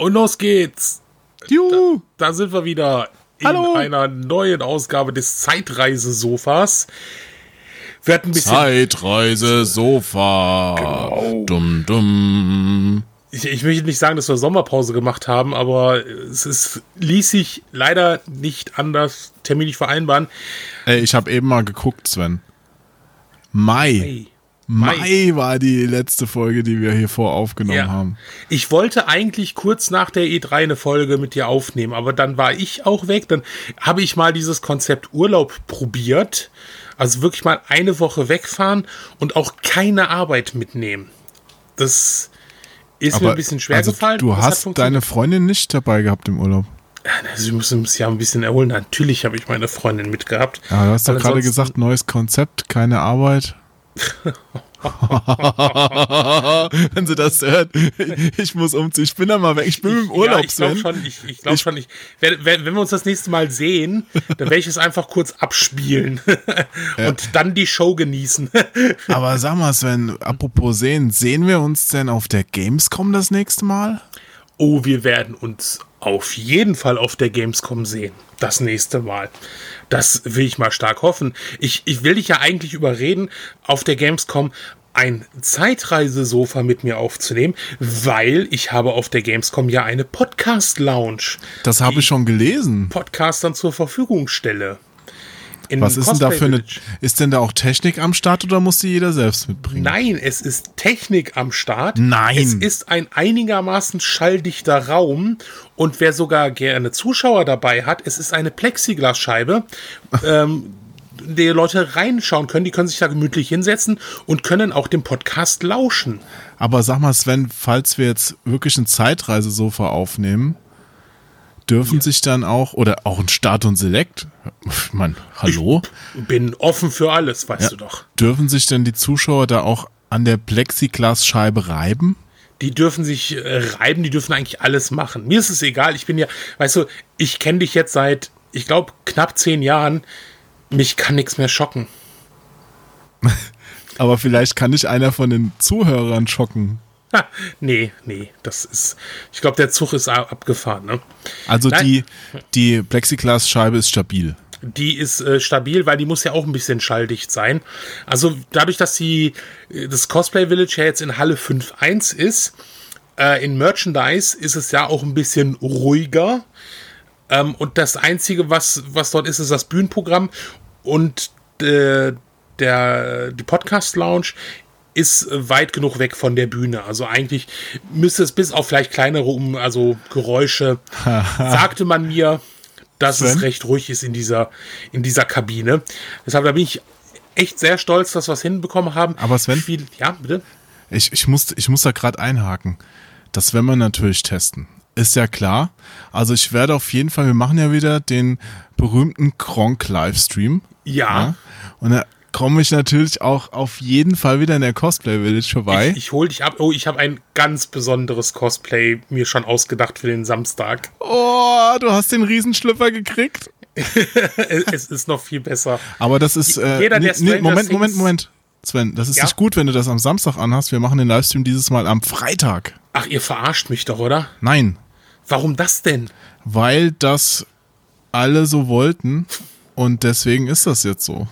Und los geht's. Juhu. Da, da sind wir wieder in Hallo. einer neuen Ausgabe des Zeitreise-Sofas. Wir hatten ein bisschen. Zeitreise Sofa. Genau. Dumm, dumm. Ich, ich möchte nicht sagen, dass wir Sommerpause gemacht haben, aber es ist, ließ sich leider nicht anders terminlich vereinbaren. Ey, ich habe eben mal geguckt, Sven. Mai. Hey. Mai. war die letzte Folge, die wir hier vor aufgenommen Ja. haben. Ich wollte eigentlich kurz nach der E3 eine Folge mit dir aufnehmen, aber dann war ich auch weg. Dann habe ich mal dieses Konzept Urlaub probiert. Also wirklich mal eine Woche wegfahren und auch keine Arbeit mitnehmen. Das ist mir ein bisschen schwer also, gefallen. Du hast deine Freundin nicht dabei gehabt im Urlaub. Wir müssen uns ja ein bisschen erholen. Natürlich habe ich meine Freundin mitgehabt. Ja, du hast doch gerade gesagt, neues Konzept, keine Arbeit. Wenn sie das hört, ich muss umziehen. Ich bin da mal weg. Ich bin im Urlaub, ja, ich glaube schon. Ich, ich glaube schon. Ich, wenn, wenn wir uns das nächste Mal sehen, dann werde ich es einfach kurz abspielen und dann die Show genießen. Aber sag mal, Sven, apropos sehen, sehen wir uns denn auf der Gamescom das nächste Mal? Oh, wir werden uns auf jeden Fall auf der Gamescom sehen. Das nächste Mal. Das will ich mal stark hoffen. Ich, ich will dich ja eigentlich überreden, auf der Gamescom ein Zeitreisesofa mit mir aufzunehmen, weil ich habe auf der Gamescom ja eine Podcast-Lounge. Das habe ich schon gelesen. Podcastern zur Verfügung stelle. In Was ist denn da für eine. Ist denn da auch Technik am Start oder muss die jeder selbst mitbringen? Nein, es ist Technik am Start. Nein. Es ist ein einigermaßen schalldichter Raum. Und wer sogar gerne Zuschauer dabei hat, es ist eine Plexiglasscheibe, ähm, in die Leute reinschauen können. Die können sich da gemütlich hinsetzen und können auch dem Podcast lauschen. Aber sag mal, Sven, falls wir jetzt wirklich ein Zeitreisesofa aufnehmen, dürfen sich dann auch, oder auch ein Start und Select, Mann, hallo? Bin offen für alles, weißt Ja. du doch. Dürfen sich denn die Zuschauer da auch an der Plexiglasscheibe reiben? Die dürfen sich äh, reiben, die dürfen eigentlich alles machen. Mir ist es egal. Ich bin ja, weißt du, ich kenne dich jetzt seit, ich glaube, knapp zehn Jahren. Mich kann nichts mehr schocken. Aber vielleicht kann dich einer von den Zuhörern schocken. Ha, nee, nee, das ist. Ich glaube, der Zug ist abgefahren. Ne? Also Nein. die, die Plexiglasscheibe ist stabil. Die ist äh, stabil, weil die muss ja auch ein bisschen schalldicht sein. Also dadurch, dass die, äh, das Cosplay Village ja jetzt in Halle 5.1 ist, äh, in Merchandise ist es ja auch ein bisschen ruhiger. Ähm, und das Einzige, was, was dort ist, ist das Bühnenprogramm und äh, der, die Podcast Lounge ist weit genug weg von der Bühne. Also eigentlich müsste es bis auf vielleicht kleinere um, also Geräusche, sagte man mir, dass es Sven? recht ruhig ist in dieser, in dieser Kabine. Deshalb da bin ich echt sehr stolz, dass wir es hinbekommen haben. Aber Sven? Viel, ja, bitte. Ich, ich, muss, ich muss da gerade einhaken. Das werden wir natürlich testen. Ist ja klar. Also ich werde auf jeden Fall, wir machen ja wieder den berühmten Kronk-Livestream. Ja. Und da komme ich natürlich auch auf jeden Fall wieder in der Cosplay Village vorbei. Ich, ich hol dich ab. Oh, ich habe ein ganz besonderes Cosplay mir schon ausgedacht für den Samstag. oh, du hast den Riesenschlüpfer gekriegt. es ist noch viel besser. Aber das ist. Äh, Jeder, der nee, Moment, Moment, Moment. Sven, das ist Ja? nicht gut, wenn du das am Samstag anhast. Wir machen den Livestream dieses Mal am Freitag. Ach, ihr verarscht mich doch, oder? Nein, Warum das denn? weil das alle so wollten und deswegen ist das jetzt so.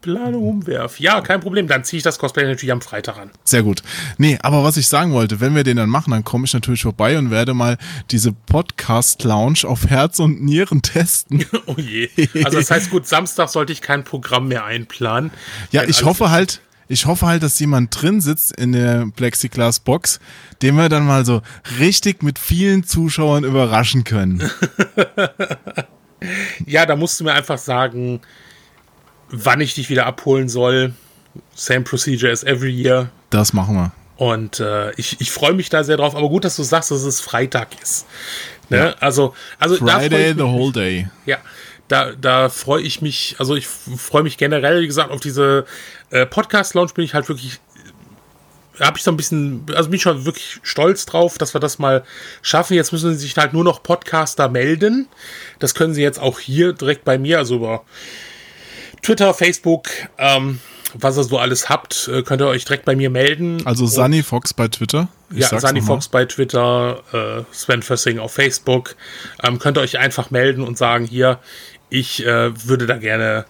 Plane umwerf. Ja, kein Problem. Dann ziehe ich das Cosplay natürlich am Freitag an. Sehr gut. Nee, aber was ich sagen wollte, wenn wir den dann machen, dann komme ich natürlich vorbei und werde mal diese Podcast-Lounge auf Herz und Nieren testen. Oh je. Also das heißt, gut, Samstag sollte ich kein Programm mehr einplanen. Ja, ich hoffe halt, ich hoffe halt, dass jemand drin sitzt in der Plexiglas-Box, den wir dann mal so richtig mit vielen Zuschauern überraschen können. Ja, da musst du mir einfach sagen, wann ich dich wieder abholen soll. Same procedure as every year. Das machen wir. Und äh, ich, ich freue mich da sehr drauf. Aber gut, dass du sagst, dass es Freitag ist. Ne? Also, also da freu Friday the whole day. Ja, da, da freue ich mich, also ich freue mich generell, wie gesagt, auf diese äh, Podcast-Lounge bin ich halt wirklich, habe ich so ein bisschen, also bin ich schon wirklich stolz drauf, dass wir das mal schaffen. Jetzt müssen sich halt nur noch Podcaster melden. Das können sie jetzt auch hier direkt bei mir, also über Twitter, Facebook, ähm, was ihr so alles habt, äh, könnt ihr euch direkt bei mir melden. Also Sunny Fox bei Twitter. Ich ja, Sunny Fox bei Twitter, äh, Sven Fössing auf Facebook. Ähm, könnt ihr euch einfach melden und sagen, hier, ich äh, würde da gerne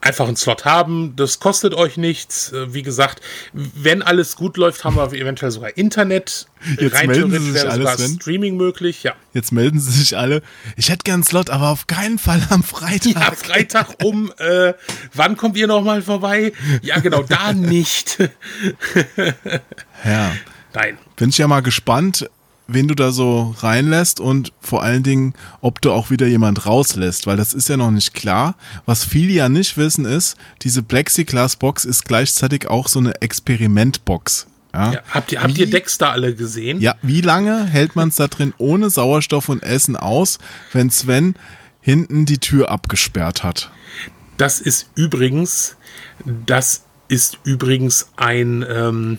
einfach einen Slot haben. Das kostet euch nichts. Äh, wie gesagt, wenn alles gut läuft, haben wir eventuell sogar Internet. Jetzt Rein melden Sie sich alle, Sven. Streaming möglich, ja. Jetzt melden Sie sich alle. Ich hätte gern einen Slot, aber auf keinen Fall am Freitag. Ja, Freitag um, äh, wann kommt ihr nochmal vorbei? Ja, genau, da nicht. ja. Nein. Bin ich ja mal gespannt, wen du da so reinlässt und vor allen Dingen, ob du auch wieder jemand rauslässt, weil das ist ja noch nicht klar. Was viele ja nicht wissen ist, diese Plexiglas-Box ist gleichzeitig auch so eine Experimentbox. Ja. ja, habt ihr, habt ihr Dexter alle gesehen? Ja, wie lange hält man es da drin ohne Sauerstoff und Essen aus, wenn Sven hinten die Tür abgesperrt hat? Das ist übrigens, das ist übrigens ein, ähm,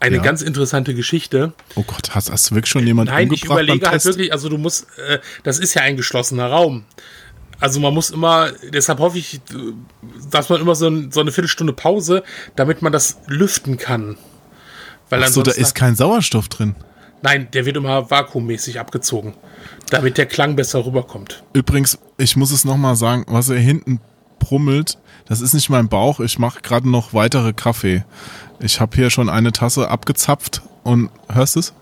eine ja. ganz interessante Geschichte. Oh Gott, hast, hast du wirklich schon jemanden Nein, ich überlege halt wirklich, also du musst, äh, das ist ja ein geschlossener Raum. Also man muss immer, deshalb hoffe ich, dass man immer so, ein, so eine Viertelstunde Pause, damit man das lüften kann. Weil Ach so, da ist kein Sauerstoff drin. Nein, der wird immer vakuummäßig abgezogen, damit der Klang besser rüberkommt. Übrigens, ich muss es nochmal sagen, was er hinten brummelt, das ist nicht mein Bauch. Ich mache gerade noch weitere Kaffee. Ich habe hier schon eine Tasse abgezapft und hörst du es?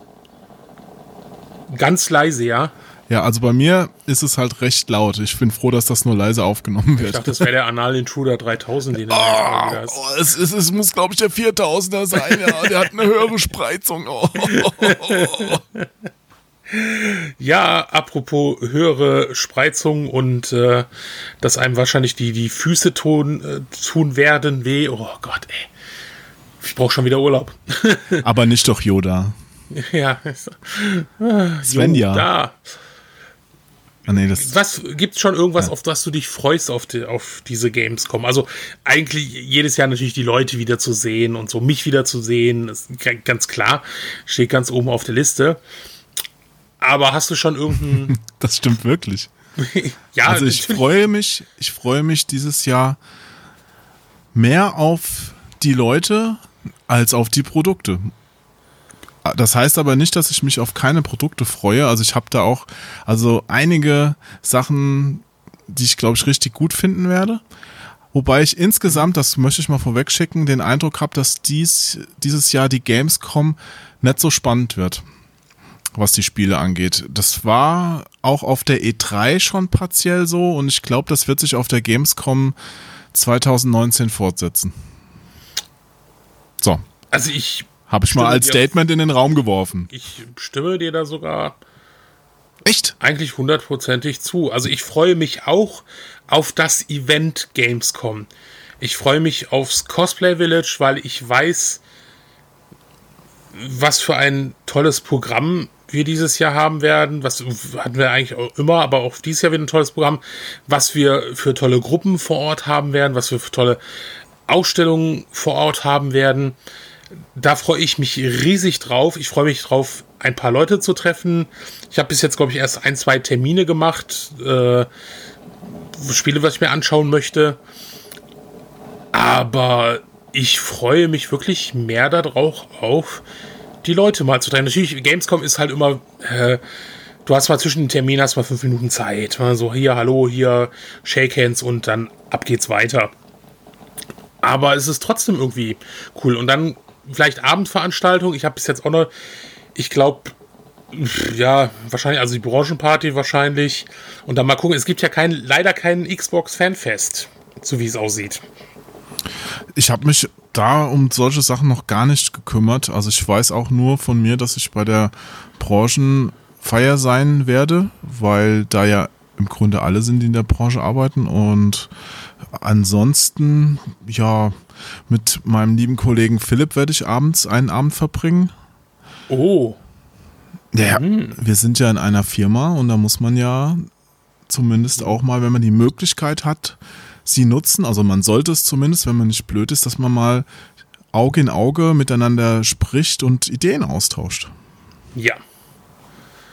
Ganz leise, ja. Ja, also bei mir ist es halt recht laut. Ich bin froh, dass das nur leise aufgenommen wird. Ich dachte, das wäre der Anal Intruder 3000, den er oh, wieder oh, es, es, es muss, glaube ich, der 4000er sein. Ja, der hat eine höhere Spreizung. Oh. Ja, apropos höhere Spreizung und äh, dass einem wahrscheinlich die, die Füße tun, äh, tun werden weh. Oh Gott, ey. Ich brauche schon wieder Urlaub. Aber nicht doch Yoda. Ja. Svenja. Yoda. Ah, nee, was gibt's schon irgendwas, ja. auf das du dich freust auf, die, auf diese Gamescom? Also eigentlich jedes Jahr natürlich die Leute wieder zu sehen und so mich wieder zu sehen, ist ganz klar, steht ganz oben auf der Liste. Aber hast du schon irgendeinen. das stimmt wirklich. ja, also ich freue mich, ich freue mich dieses Jahr mehr auf die Leute als auf die Produkte. Das heißt aber nicht, dass ich mich auf keine Produkte freue. Also ich habe da auch also einige Sachen, die ich glaube ich richtig gut finden werde. Wobei ich insgesamt, das möchte ich mal vorweg schicken, den Eindruck habe, dass dies, dieses Jahr die Gamescom nicht so spannend wird, was die Spiele angeht. Das war auch auf der E3 schon partiell so und ich glaube, das wird sich auf der Gamescom 2019 fortsetzen. So. Also ich. Habe ich mal als Statement in den Raum geworfen. Ich stimme dir da sogar. Echt? Eigentlich hundertprozentig zu. Also ich freue mich auch auf das Event Gamescom. Ich freue mich aufs Cosplay Village, weil ich weiß, was für ein tolles Programm wir dieses Jahr haben werden, was hatten wir eigentlich auch immer, aber auch dieses Jahr wieder ein tolles Programm, was wir für tolle Gruppen vor Ort haben werden, was wir für tolle Ausstellungen vor Ort haben werden. Da freue ich mich riesig drauf. Ich freue mich drauf, ein paar Leute zu treffen. Ich habe bis jetzt, glaube ich, erst ein, zwei Termine gemacht. Äh, Spiele, was ich mir anschauen möchte. Aber ich freue mich wirklich mehr darauf, auf die Leute mal zu treffen. Natürlich, Gamescom ist halt immer. Äh, du hast mal zwischen den Terminen hast mal fünf Minuten Zeit. So, hier, hallo, hier, Shake Hands und dann ab geht's weiter. Aber es ist trotzdem irgendwie cool. Und dann vielleicht Abendveranstaltung. Ich habe bis jetzt auch noch, ich glaube, ja, wahrscheinlich, also die Branchenparty wahrscheinlich. Und dann mal gucken, es gibt ja kein, leider kein Xbox Fanfest, so wie es aussieht. Ich habe mich da um solche Sachen noch gar nicht gekümmert. Also ich weiß auch nur von mir, dass ich bei der Branchenfeier sein werde, weil da ja im Grunde alle sind, die in der Branche arbeiten. Und ansonsten, ja, mit meinem lieben Kollegen Philipp werde ich abends einen Abend verbringen. Oh. Ja, mhm. wir sind ja in einer Firma und da muss man ja zumindest auch mal, wenn man die Möglichkeit hat, sie nutzen. Also man sollte es zumindest, wenn man nicht blöd ist, dass man mal Auge in Auge miteinander spricht und Ideen austauscht. Ja.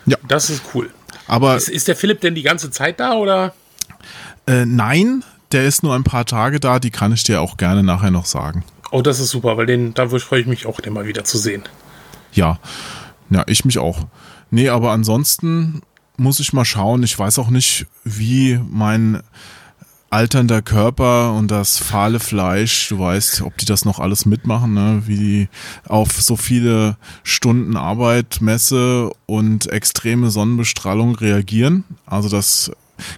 Ja. Das ist cool. Aber ist, ist der Philipp denn die ganze Zeit da oder? Äh, nein, der ist nur ein paar Tage da, die kann ich dir auch gerne nachher noch sagen. Oh, das ist super, weil den, da freue ich mich auch, den mal wieder zu sehen. Ja, ja, ich mich auch. Nee, aber ansonsten muss ich mal schauen. Ich weiß auch nicht, wie mein alternder Körper und das fahle Fleisch, du weißt, ob die das noch alles mitmachen, ne? wie die auf so viele Stunden Arbeit, Messe und extreme Sonnenbestrahlung reagieren. Also das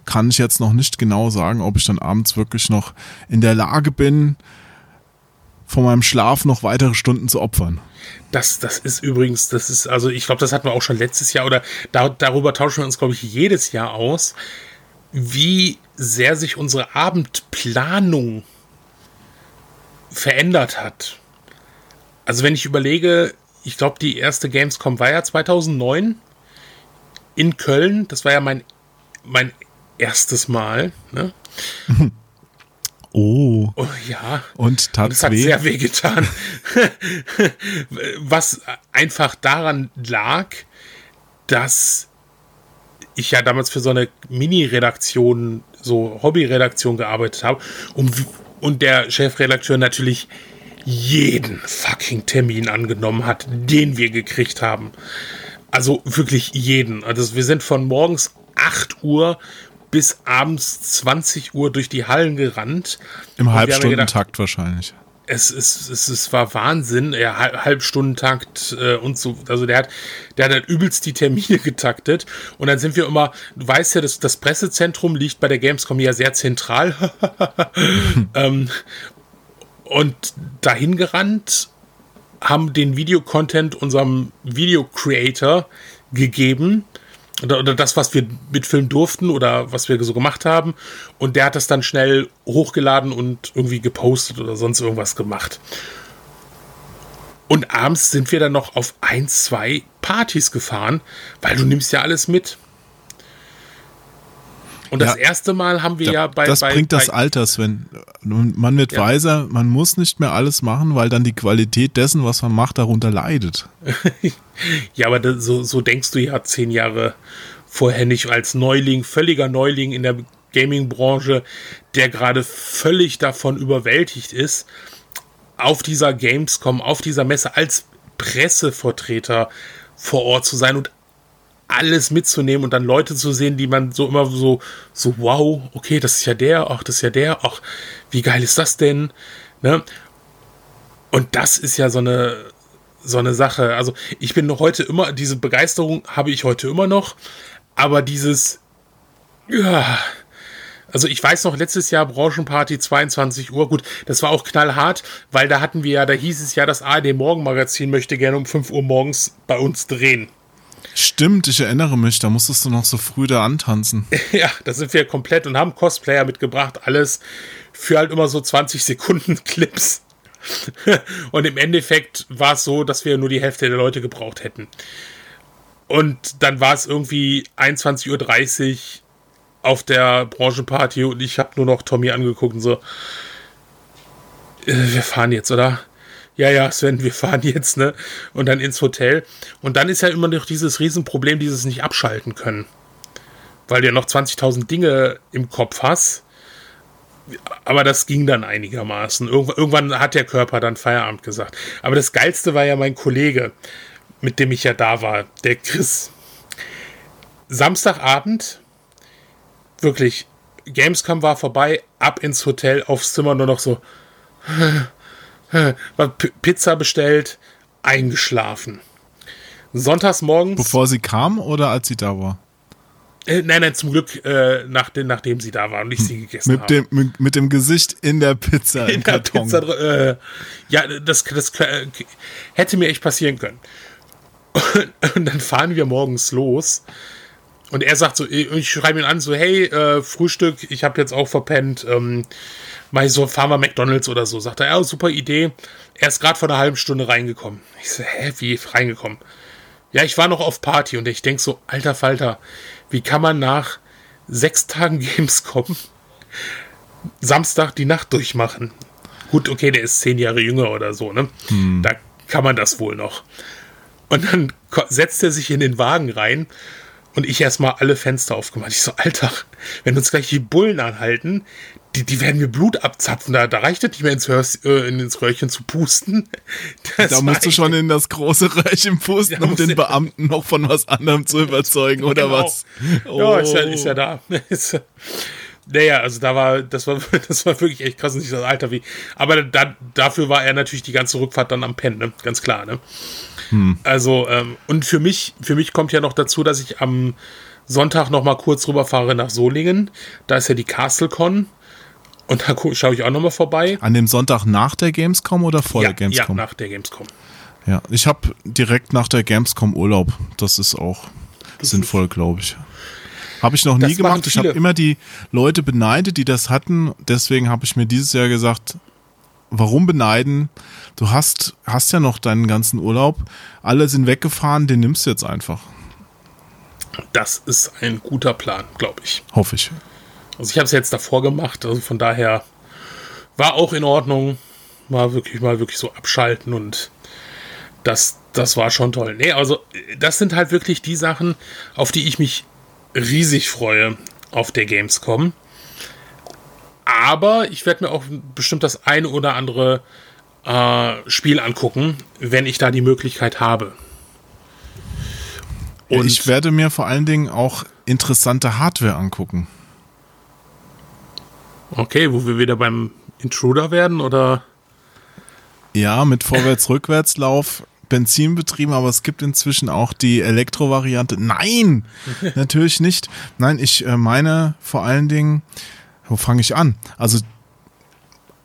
kann ich jetzt noch nicht genau sagen, ob ich dann abends wirklich noch in der Lage bin, von meinem Schlaf noch weitere Stunden zu opfern. Das, das ist übrigens, das ist, also ich glaube, das hatten wir auch schon letztes Jahr oder da, darüber tauschen wir uns, glaube ich, jedes Jahr aus, wie sehr sich unsere Abendplanung verändert hat. Also wenn ich überlege, ich glaube, die erste Gamescom war ja 2009 in Köln. Das war ja mein, mein erstes Mal. Ne? Oh. oh. ja. Und tat das hat weh. sehr weh getan. Was einfach daran lag, dass ich ja damals für so eine Mini-Redaktion, so Hobby-Redaktion gearbeitet habe und, und der Chefredakteur natürlich jeden fucking Termin angenommen hat, den wir gekriegt haben. Also wirklich jeden. Also wir sind von morgens 8 Uhr bis abends 20 Uhr durch die Hallen gerannt. Im Halbstundentakt wahrscheinlich. Es, es, es, es war Wahnsinn, ja, Halbstundentakt äh, und so. Also der hat, der hat halt übelst die Termine getaktet. Und dann sind wir immer, du weißt ja, das, das Pressezentrum liegt bei der Gamescom ja sehr zentral. ähm, und dahin gerannt, haben den Videocontent unserem Video-Creator gegeben oder, oder das, was wir mitfilmen durften oder was wir so gemacht haben. Und der hat das dann schnell hochgeladen und irgendwie gepostet oder sonst irgendwas gemacht. Und abends sind wir dann noch auf ein, zwei Partys gefahren, weil du nimmst ja alles mit. Und das ja, erste Mal haben wir da, ja bei. Das bei, bringt bei, das Alter, Sven. Man wird ja. weiser, man muss nicht mehr alles machen, weil dann die Qualität dessen, was man macht, darunter leidet. ja, aber das, so, so denkst du ja zehn Jahre vorher nicht als Neuling, völliger Neuling in der Gaming-Branche, der gerade völlig davon überwältigt ist, auf dieser Gamescom, auf dieser Messe als Pressevertreter vor Ort zu sein und alles mitzunehmen und dann Leute zu sehen, die man so immer so, so, wow, okay, das ist ja der, ach, das ist ja der, ach, wie geil ist das denn? Ne? Und das ist ja so eine, so eine Sache. Also ich bin heute immer, diese Begeisterung habe ich heute immer noch, aber dieses, ja, also ich weiß noch, letztes Jahr Branchenparty 22 Uhr, gut, das war auch knallhart, weil da hatten wir ja, da hieß es ja, das ARD Morgenmagazin möchte gerne um 5 Uhr morgens bei uns drehen. Stimmt, ich erinnere mich, da musstest du noch so früh da antanzen. ja, da sind wir komplett und haben Cosplayer mitgebracht, alles für halt immer so 20 Sekunden Clips. und im Endeffekt war es so, dass wir nur die Hälfte der Leute gebraucht hätten. Und dann war es irgendwie 21.30 Uhr auf der Branchenparty und ich habe nur noch Tommy angeguckt und so, äh, wir fahren jetzt, oder? Ja, ja, Sven, wir fahren jetzt, ne? Und dann ins Hotel. Und dann ist ja immer noch dieses Riesenproblem, dieses nicht abschalten können. Weil du ja noch 20.000 Dinge im Kopf hast. Aber das ging dann einigermaßen. Irgendwann hat der Körper dann Feierabend gesagt. Aber das Geilste war ja mein Kollege, mit dem ich ja da war, der Chris. Samstagabend, wirklich, Gamescom war vorbei, ab ins Hotel, aufs Zimmer nur noch so. Pizza bestellt, eingeschlafen. Sonntags morgens. Bevor sie kam oder als sie da war? Äh, nein, nein, zum Glück, äh, nach, nachdem sie da war und ich sie gegessen mit habe. Dem, mit, mit, dem Gesicht in der Pizza. In der Pizza. Äh, ja, das, das äh, hätte mir echt passieren können. Und, und, dann fahren wir morgens los. Und er sagt so, ich schreibe ihn an, so, hey, äh, Frühstück, ich habe jetzt auch verpennt. Ähm, mal so, fahren wir McDonalds oder so. Sagt er, ja, super Idee. Er ist gerade vor einer halben Stunde reingekommen. Ich so, hä, wie reingekommen? Ja, ich war noch auf Party und ich denk so, alter Falter, wie kann man nach sechs Tagen Gamescom Samstag die Nacht durchmachen? Gut, okay, der ist zehn Jahre jünger oder so, ne? Hm. Da kann man das wohl noch. Und dann setzt er sich in den Wagen rein und ich erstmal alle Fenster aufgemacht. Ich so, Alter, wenn uns gleich die Bullen anhalten, die, die werden mir Blut abzapfen. Da, da reicht es nicht mehr ins, Hörs, äh, ins Röhrchen zu pusten. Das da musst du schon in das große Röhrchen pusten, um den Beamten noch von was anderem zu überzeugen, oder genau. was? Oh. Ja, ist ja, ist ja da. naja, also da war, das war, das war wirklich echt krass, nicht das Alter wie. Aber da, dafür war er natürlich die ganze Rückfahrt dann am Pennen, ne? ganz klar, ne? Hm. Also, ähm, und für mich, für mich kommt ja noch dazu, dass ich am Sonntag noch mal kurz rüberfahre nach Solingen. Da ist ja die CastleCon. Und da schaue ich auch noch mal vorbei. An dem Sonntag nach der Gamescom oder vor ja, der Gamescom? Ja, nach der Gamescom. Ja, ich habe direkt nach der Gamescom Urlaub. Das ist auch das sinnvoll, glaube ich. Habe ich noch nie gemacht. Ich habe immer die Leute beneidet, die das hatten. Deswegen habe ich mir dieses Jahr gesagt, warum beneiden? Du hast, hast ja noch deinen ganzen Urlaub. Alle sind weggefahren, den nimmst du jetzt einfach. Das ist ein guter Plan, glaube ich. Hoffe ich. Also ich habe es jetzt davor gemacht, also von daher war auch in Ordnung. Mal wirklich mal wirklich so abschalten und das, das war schon toll. Nee, also das sind halt wirklich die Sachen, auf die ich mich riesig freue auf der Gamescom. Aber ich werde mir auch bestimmt das eine oder andere äh, Spiel angucken, wenn ich da die Möglichkeit habe. Und ich werde mir vor allen Dingen auch interessante Hardware angucken. Okay, wo wir wieder beim Intruder werden, oder? Ja, mit Vorwärts-Rückwärtslauf, Benzinbetrieben, aber es gibt inzwischen auch die Elektro-Variante. Nein, natürlich nicht. Nein, ich äh, meine vor allen Dingen, wo fange ich an? Also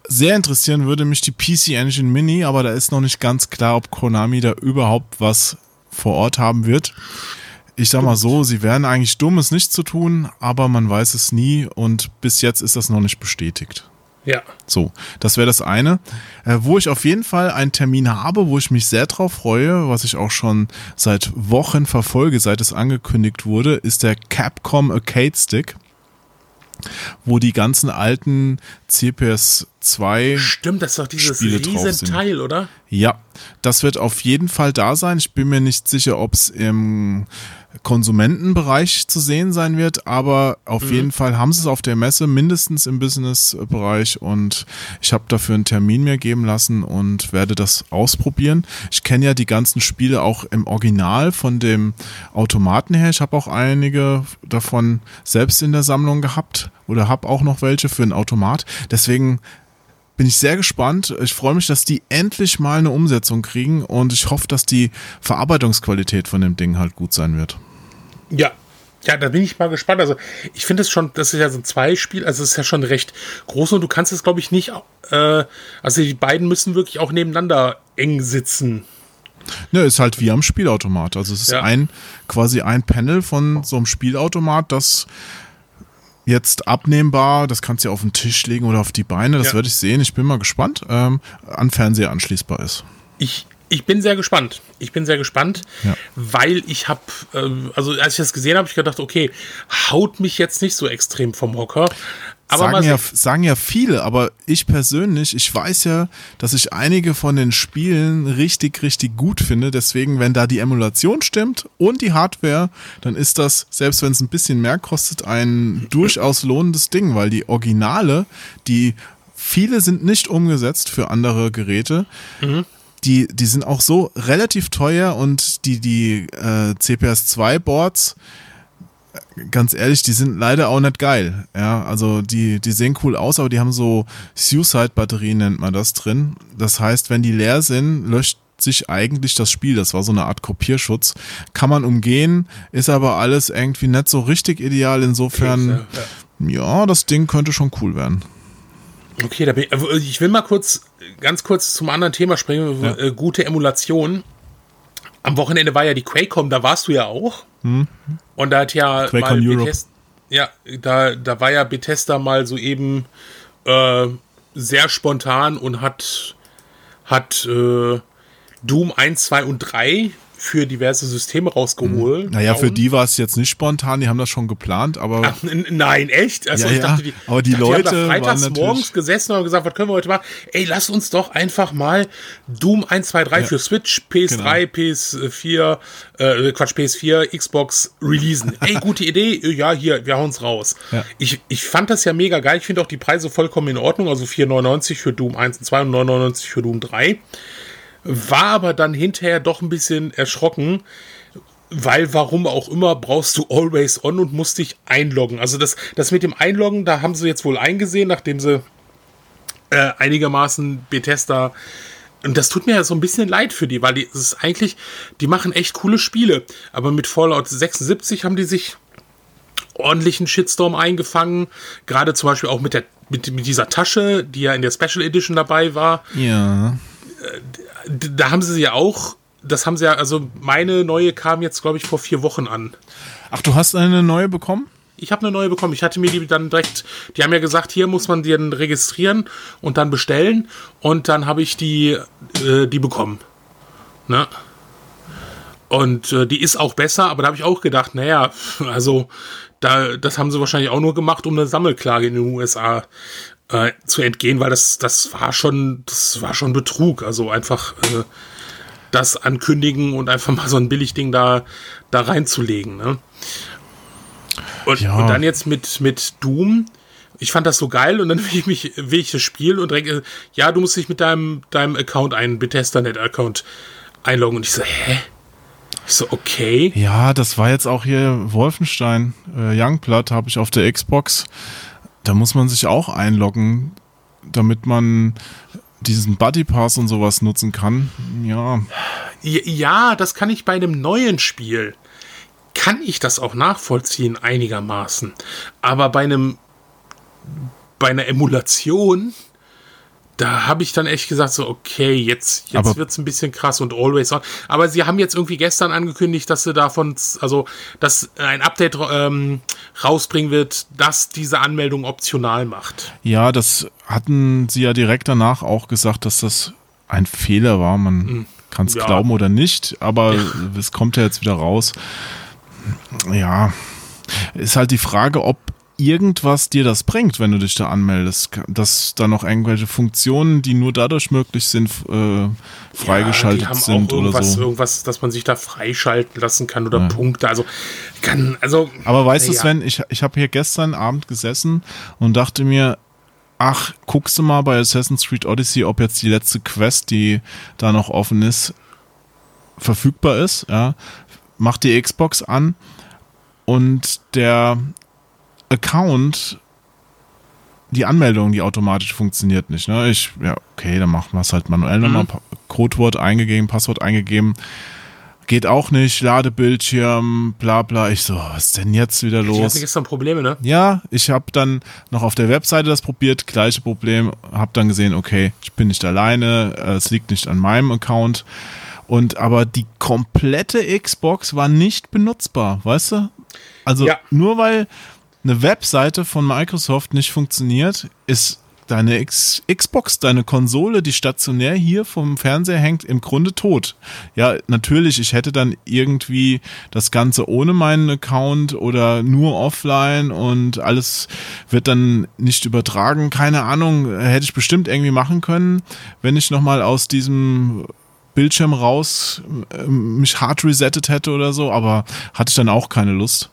sehr interessieren würde mich die PC Engine Mini, aber da ist noch nicht ganz klar, ob Konami da überhaupt was vor Ort haben wird. Ich sag mal so, sie wären eigentlich dumm, es nicht zu tun, aber man weiß es nie und bis jetzt ist das noch nicht bestätigt. Ja. So, das wäre das eine. Äh, wo ich auf jeden Fall einen Termin habe, wo ich mich sehr drauf freue, was ich auch schon seit Wochen verfolge, seit es angekündigt wurde, ist der Capcom Arcade Stick wo die ganzen alten CPS 2 Stimmt, das ist doch dieses Riesenteil, oder? Ja, das wird auf jeden Fall da sein. Ich bin mir nicht sicher, ob es im Konsumentenbereich zu sehen sein wird, aber auf mhm. jeden Fall haben sie es auf der Messe, mindestens im Businessbereich und ich habe dafür einen Termin mir geben lassen und werde das ausprobieren. Ich kenne ja die ganzen Spiele auch im Original von dem Automaten her. Ich habe auch einige davon selbst in der Sammlung gehabt oder habe auch noch welche für ein Automat. Deswegen bin ich sehr gespannt. Ich freue mich, dass die endlich mal eine Umsetzung kriegen und ich hoffe, dass die Verarbeitungsqualität von dem Ding halt gut sein wird. Ja, ja, da bin ich mal gespannt. Also, ich finde es schon, das ist ja so ein Zweispiel, also es ist ja schon recht groß und du kannst es, glaube ich, nicht, äh, also die beiden müssen wirklich auch nebeneinander eng sitzen. Ne, ist halt wie am Spielautomat. Also es ist ja. ein quasi ein Panel von so einem Spielautomat, das jetzt abnehmbar, das kannst du auf den Tisch legen oder auf die Beine, das ja. werde ich sehen. Ich bin mal gespannt, ähm, an Fernseher anschließbar ist. Ich, ich bin sehr gespannt. Ich bin sehr gespannt, ja. weil ich habe, äh, also als ich das gesehen habe, ich gedacht, okay, haut mich jetzt nicht so extrem vom Hocker. Sagen, ja, sagen ja viele, aber ich persönlich, ich weiß ja, dass ich einige von den Spielen richtig, richtig gut finde. Deswegen, wenn da die Emulation stimmt und die Hardware, dann ist das, selbst wenn es ein bisschen mehr kostet, ein durchaus lohnendes Ding, weil die Originale, die viele sind nicht umgesetzt für andere Geräte. Mhm. Die, die sind auch so relativ teuer und die, die äh, CPS 2 Boards, ganz ehrlich, die sind leider auch nicht geil. Ja, also die, die sehen cool aus, aber die haben so Suicide-Batterien, nennt man das drin. Das heißt, wenn die leer sind, löscht sich eigentlich das Spiel. Das war so eine Art Kopierschutz. Kann man umgehen, ist aber alles irgendwie nicht so richtig ideal. Insofern, ja, ja das Ding könnte schon cool werden. Okay, da bin ich, also ich will mal kurz, ganz kurz zum anderen Thema springen. Ja. Äh, gute Emulation. Am Wochenende war ja die QuakeCom, da warst du ja auch. Hm. Und da hat ja QuakeCon mal Bethesda, ja, da, da war ja Bethesda mal so eben äh, sehr spontan und hat, hat äh, Doom 1, 2 und 3 für diverse Systeme rausgeholt. Mhm. Naja, für die war es jetzt nicht spontan, die haben das schon geplant, aber. Ach, nein, echt? Also ja, ich dachte, die, aber die dachte, Leute. Die haben freitags morgens gesessen und haben gesagt, was können wir heute machen? Ey, lass uns doch einfach mal Doom 1, 2, 3 ja. für Switch, PS3, genau. PS4, äh, Quatsch, PS4, Xbox releasen. Ey, gute Idee. Ja, hier, wir hauen's raus. Ja. Ich, ich fand das ja mega geil. Ich finde auch die Preise vollkommen in Ordnung. Also 4,99 für Doom 1 und 2 und 9,99 für Doom 3 war aber dann hinterher doch ein bisschen erschrocken, weil warum auch immer brauchst du Always On und musst dich einloggen. Also das, das mit dem Einloggen, da haben sie jetzt wohl eingesehen, nachdem sie äh, einigermaßen Bethesda und das tut mir ja so ein bisschen leid für die, weil die ist eigentlich, die machen echt coole Spiele. Aber mit Fallout 76 haben die sich ordentlichen Shitstorm eingefangen. Gerade zum Beispiel auch mit der mit, mit dieser Tasche, die ja in der Special Edition dabei war. Ja. Äh, da haben sie ja auch, das haben sie ja, also meine neue kam jetzt, glaube ich, vor vier Wochen an. Ach, du hast eine neue bekommen? Ich habe eine neue bekommen. Ich hatte mir die dann direkt, die haben ja gesagt, hier muss man den registrieren und dann bestellen. Und dann habe ich die, äh, die bekommen. Ne? Und äh, die ist auch besser, aber da habe ich auch gedacht, naja, also da, das haben sie wahrscheinlich auch nur gemacht, um eine Sammelklage in den USA äh, zu entgehen, weil das, das war schon, das war schon Betrug. Also einfach äh, das ankündigen und einfach mal so ein Billigding da, da reinzulegen. Ne? Und, ja. und dann jetzt mit, mit Doom. Ich fand das so geil und dann will ich mich, will ich das Spiel und denke, ja, du musst dich mit deinem, deinem Account, einen Bethesda-Net-Account einloggen. Und ich so, hä? Ich so, okay. Ja, das war jetzt auch hier Wolfenstein. Äh, Youngblood habe ich auf der Xbox da muss man sich auch einloggen, damit man diesen Buddy Pass und sowas nutzen kann. Ja. Ja, das kann ich bei einem neuen Spiel. Kann ich das auch nachvollziehen einigermaßen. Aber bei einem bei einer Emulation da habe ich dann echt gesagt, so, okay, jetzt, jetzt wird es ein bisschen krass und always on. Aber sie haben jetzt irgendwie gestern angekündigt, dass sie davon, also, dass ein Update ähm, rausbringen wird, das diese Anmeldung optional macht. Ja, das hatten sie ja direkt danach auch gesagt, dass das ein Fehler war. Man mhm. kann es ja. glauben oder nicht, aber ja. es kommt ja jetzt wieder raus. Ja, ist halt die Frage, ob irgendwas dir das bringt, wenn du dich da anmeldest. Dass da noch irgendwelche Funktionen, die nur dadurch möglich sind, äh, freigeschaltet ja, sind oder so. Irgendwas, dass man sich da freischalten lassen kann oder ja. Punkte. Also kann, also. Aber weißt du, ja. Sven, ich, ich habe hier gestern Abend gesessen und dachte mir, ach, guckst du mal bei Assassin's Creed Odyssey, ob jetzt die letzte Quest, die da noch offen ist, verfügbar ist. Ja, mach die Xbox an und der Account die Anmeldung, die automatisch funktioniert nicht. Ne? Ich, ja, okay, dann machen wir es halt manuell mhm. nochmal. Codewort eingegeben, Passwort eingegeben. Geht auch nicht, Ladebildschirm, bla bla. Ich so, was ist denn jetzt wieder los? Ich hatte gestern Probleme, ne? Ja, ich habe dann noch auf der Webseite das probiert, gleiche Problem. Habe dann gesehen, okay, ich bin nicht alleine, es liegt nicht an meinem Account. Und aber die komplette Xbox war nicht benutzbar, weißt du? Also ja. nur weil eine Webseite von Microsoft nicht funktioniert, ist deine X Xbox, deine Konsole, die stationär hier vom Fernseher hängt, im Grunde tot. Ja, natürlich, ich hätte dann irgendwie das Ganze ohne meinen Account oder nur offline und alles wird dann nicht übertragen. Keine Ahnung, hätte ich bestimmt irgendwie machen können, wenn ich nochmal aus diesem Bildschirm raus äh, mich hart resettet hätte oder so, aber hatte ich dann auch keine Lust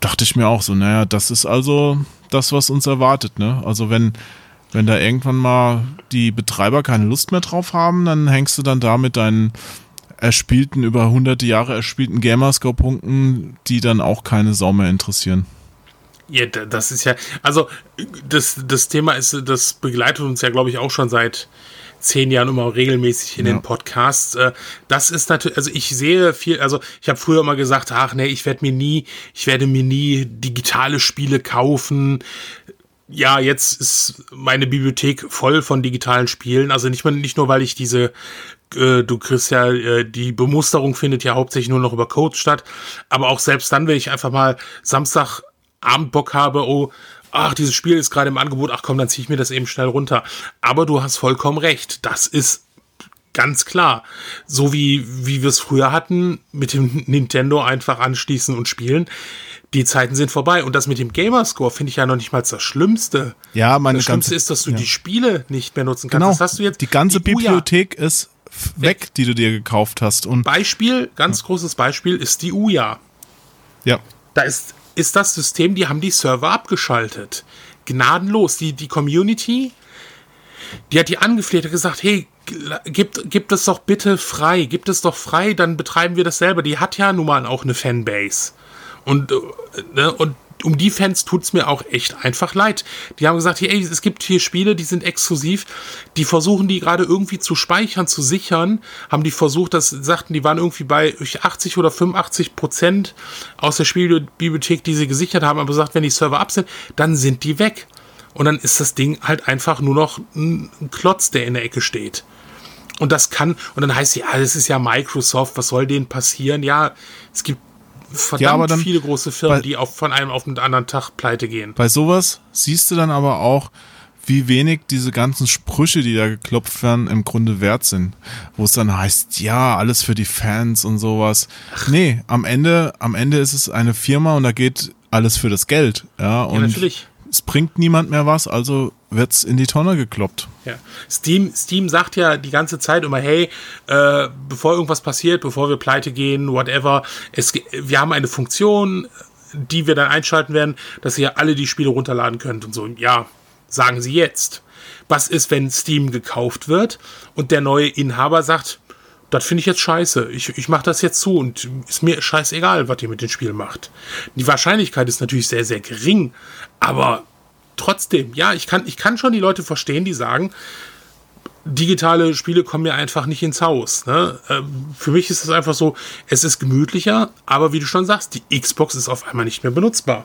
dachte ich mir auch so, naja, das ist also das, was uns erwartet, ne? Also wenn, wenn da irgendwann mal die Betreiber keine Lust mehr drauf haben, dann hängst du dann da mit deinen erspielten, über hunderte Jahre erspielten Gamerscore-Punkten, die dann auch keine Sau mehr interessieren. Ja, das ist ja, also das, das Thema ist, das begleitet uns ja, glaube ich, auch schon seit zehn Jahren immer regelmäßig in ja. den Podcasts. Äh, das ist natürlich, also ich sehe viel, also ich habe früher immer gesagt, ach nee, ich werde mir nie, ich werde mir nie digitale Spiele kaufen. Ja, jetzt ist meine Bibliothek voll von digitalen Spielen. Also nicht, nicht nur, weil ich diese äh, du kriegst ja, äh, die Bemusterung findet ja hauptsächlich nur noch über Code statt. Aber auch selbst dann, wenn ich einfach mal Samstag Abend Bock habe, oh, ach, dieses Spiel ist gerade im Angebot, ach komm, dann ziehe ich mir das eben schnell runter. Aber du hast vollkommen recht. Das ist Ganz klar. So wie, wie wir es früher hatten, mit dem Nintendo einfach anschließen und spielen. Die Zeiten sind vorbei. Und das mit dem Gamerscore finde ich ja noch nicht mal das Schlimmste. Ja, meine Das Schlimmste ist, dass du ja. die Spiele nicht mehr nutzen kannst. Genau. Das hast du jetzt. die ganze die. Bibliothek ist weg, die du dir gekauft hast. Und Beispiel, ganz großes Beispiel ist die Uja. ja, Da ist, ist das System, die haben die Server abgeschaltet. Gnadenlos. Die, die Community, die hat die angefleht, hat gesagt, hey, gibt, gibt es doch bitte frei, gibt es doch frei, dann betreiben wir das selber. Die hat ja nun mal auch eine Fanbase. Und, äh, ne, und um die Fans tut's mir auch echt einfach leid. Die haben gesagt, hey, es gibt hier Spiele, die sind exklusiv, die versuchen die gerade irgendwie zu speichern, zu sichern, haben die versucht, das sagten, die waren irgendwie bei 80 oder 85 Prozent aus der Spielbibliothek, die sie gesichert haben, aber gesagt, wenn die Server ab sind, dann sind die weg. Und dann ist das Ding halt einfach nur noch ein Klotz, der in der Ecke steht. Und das kann, und dann heißt ja, das ist ja Microsoft, was soll denen passieren? Ja, es gibt verdammt Ja, aber dann- viele große Firmen, bei- die auf, von einem auf den anderen Tag pleite gehen. bei sowas siehst du dann aber auch, wie wenig diese ganzen Sprüche, die da geklopft werden, im Grunde wert sind. Wo es dann heißt, ja, alles für die Fans und sowas. Nee, am Ende, am Ende ist es eine Firma und da geht alles für das Geld. Ja, und natürlich. Es bringt niemand mehr was, also wird's in die Tonne gekloppt. Ja. Steam, Steam sagt ja die ganze Zeit immer, hey, äh, bevor irgendwas passiert, bevor wir pleite gehen, whatever, es, wir haben eine Funktion, die wir dann einschalten werden, dass ihr alle die Spiele runterladen könnt und so. Ja, sagen sie jetzt. Was ist, wenn Steam gekauft wird und der neue Inhaber sagt, das finde ich jetzt scheiße. Ich, ich mache das jetzt zu und ist mir scheißegal, was ihr mit den Spielen macht. Die Wahrscheinlichkeit ist natürlich sehr, sehr gering, aber trotzdem, ja, ich kann, ich kann schon die Leute verstehen, die sagen, digitale Spiele kommen mir einfach nicht ins Haus. Ne? Ähm, Für mich ist es einfach so, es ist gemütlicher, aber wie du schon sagst, die Xbox ist auf einmal nicht mehr benutzbar.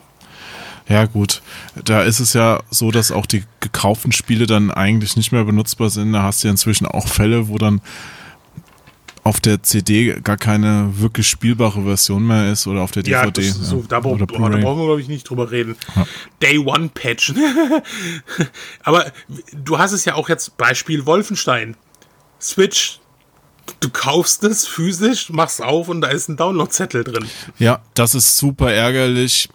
Ja, gut. Da ist es ja so, dass auch die gekauften Spiele dann eigentlich nicht mehr benutzbar sind. Da hast du ja inzwischen auch Fälle, wo dann auf der CD gar keine wirklich spielbare Version mehr ist oder auf der Ja, DVD. ist so, da, bra oder boah, da brauchen wir, glaube ich, nicht drüber reden. Day One Patch. Aber du hast es ja auch jetzt Beispiel Wolfenstein. Switch, du kaufst es physisch, machst auf und da ist ein Downloadzettel drin. Ja, das ist super ärgerlich.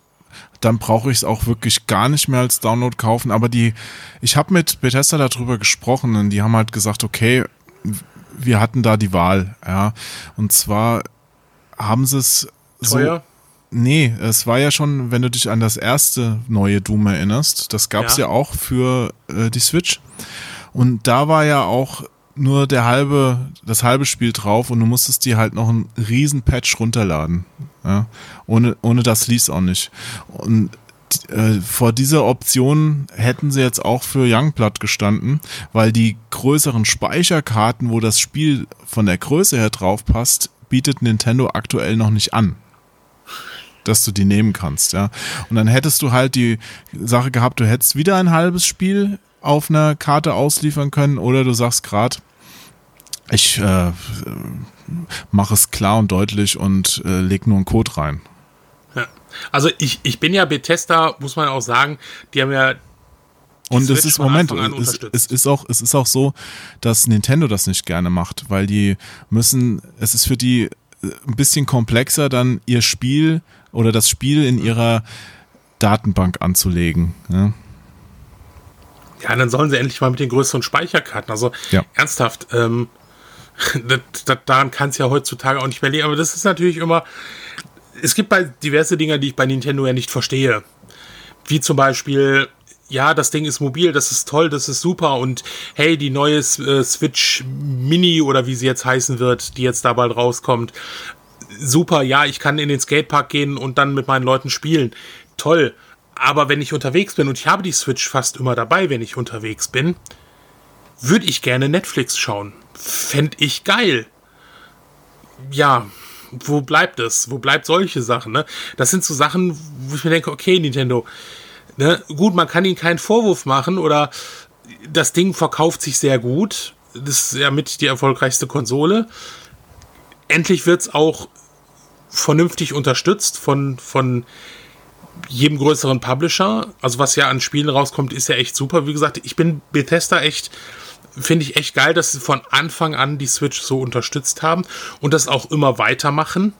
Dann brauche ich es auch wirklich gar nicht mehr als Download kaufen. Aber die, ich habe mit Bethesda darüber gesprochen und die haben halt gesagt, okay, wir hatten da die Wahl, ja. Und zwar haben sie es so. Nee, es war ja schon, wenn du dich an das erste neue Doom erinnerst, das gab es ja. Ja. auch für äh, die Switch. Und da war ja auch nur der halbe, das halbe Spiel drauf und du musstest dir halt noch einen riesen Patch runterladen. Ja? Ohne, ohne das lief auch nicht. Und äh, vor dieser Option hätten sie jetzt auch für Youngblood gestanden, weil die größeren Speicherkarten, wo das Spiel von der Größe her drauf passt, bietet Nintendo aktuell noch nicht an dass du die nehmen kannst, ja. Und dann hättest du halt die Sache gehabt, du hättest wieder ein halbes Spiel auf einer Karte ausliefern können oder du sagst gerade, ich äh, mache es klar und deutlich und äh, leg nur einen Code rein. Also ich, ich bin ja Bethesda, muss man auch sagen, die haben ja Und Switch es ist, Moment, es, es ist auch, es ist auch so, dass Nintendo das nicht gerne macht, weil die müssen, es ist für die äh, ein bisschen komplexer, dann ihr Spiel oder das Spiel in ihrer Datenbank anzulegen. Ja? Ja, dann sollen sie endlich mal mit den größeren Speicherkarten. Also Ja. ernsthaft, ähm, das, das, daran kann es ja heutzutage auch nicht mehr liegen. Aber das ist natürlich immer. Es gibt bei diverse Dinge, die ich bei Nintendo ja nicht verstehe. Wie zum Beispiel, ja, das Ding ist mobil, das ist toll, das ist super und hey, die neue äh, Switch Mini oder wie sie jetzt heißen wird, die jetzt da bald rauskommt, super, ja, ich kann in den Skatepark gehen und dann mit meinen Leuten spielen. Toll. Aber wenn ich unterwegs bin und ich habe die Switch fast immer dabei, wenn ich unterwegs bin, würde ich gerne Netflix schauen. Fände ich geil. Ja, wo bleibt es? Wo bleibt solche Sachen? Ne? Das sind so Sachen, wo ich mir denke, okay, Nintendo, ne? gut, man kann ihnen keinen Vorwurf machen oder das Ding verkauft sich sehr gut. Das ist ja mit die erfolgreichste Konsole. Endlich wird es auch vernünftig unterstützt von, von jedem größeren Publisher. Also was ja an Spielen rauskommt, ist ja echt super. Wie gesagt, ich bin Bethesda echt finde ich echt geil, dass sie von Anfang an die Switch so unterstützt haben und das auch immer weitermachen.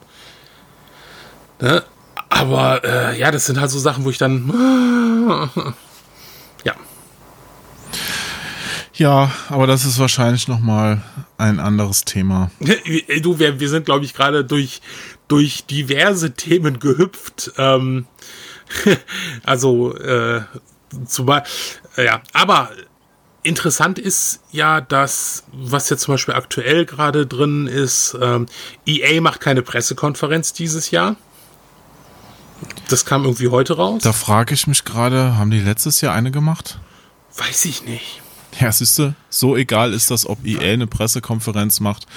Ne? Aber äh, ja, das sind halt so Sachen, wo ich dann. ja. Ja, aber das ist wahrscheinlich noch mal ein anderes Thema. Du, wir, wir sind, glaube ich, gerade durch, durch diverse Themen gehüpft. Ähm, also, äh, zumal, äh, ja, aber interessant ist ja, dass, was jetzt zum Beispiel aktuell gerade drin ist, ähm, EA macht keine Pressekonferenz dieses Jahr. Das kam irgendwie heute raus. Da frage ich mich gerade, haben die letztes Jahr eine gemacht? Weiß ich nicht. Ja, siehst du, so egal ist das, ob EA eine Pressekonferenz macht.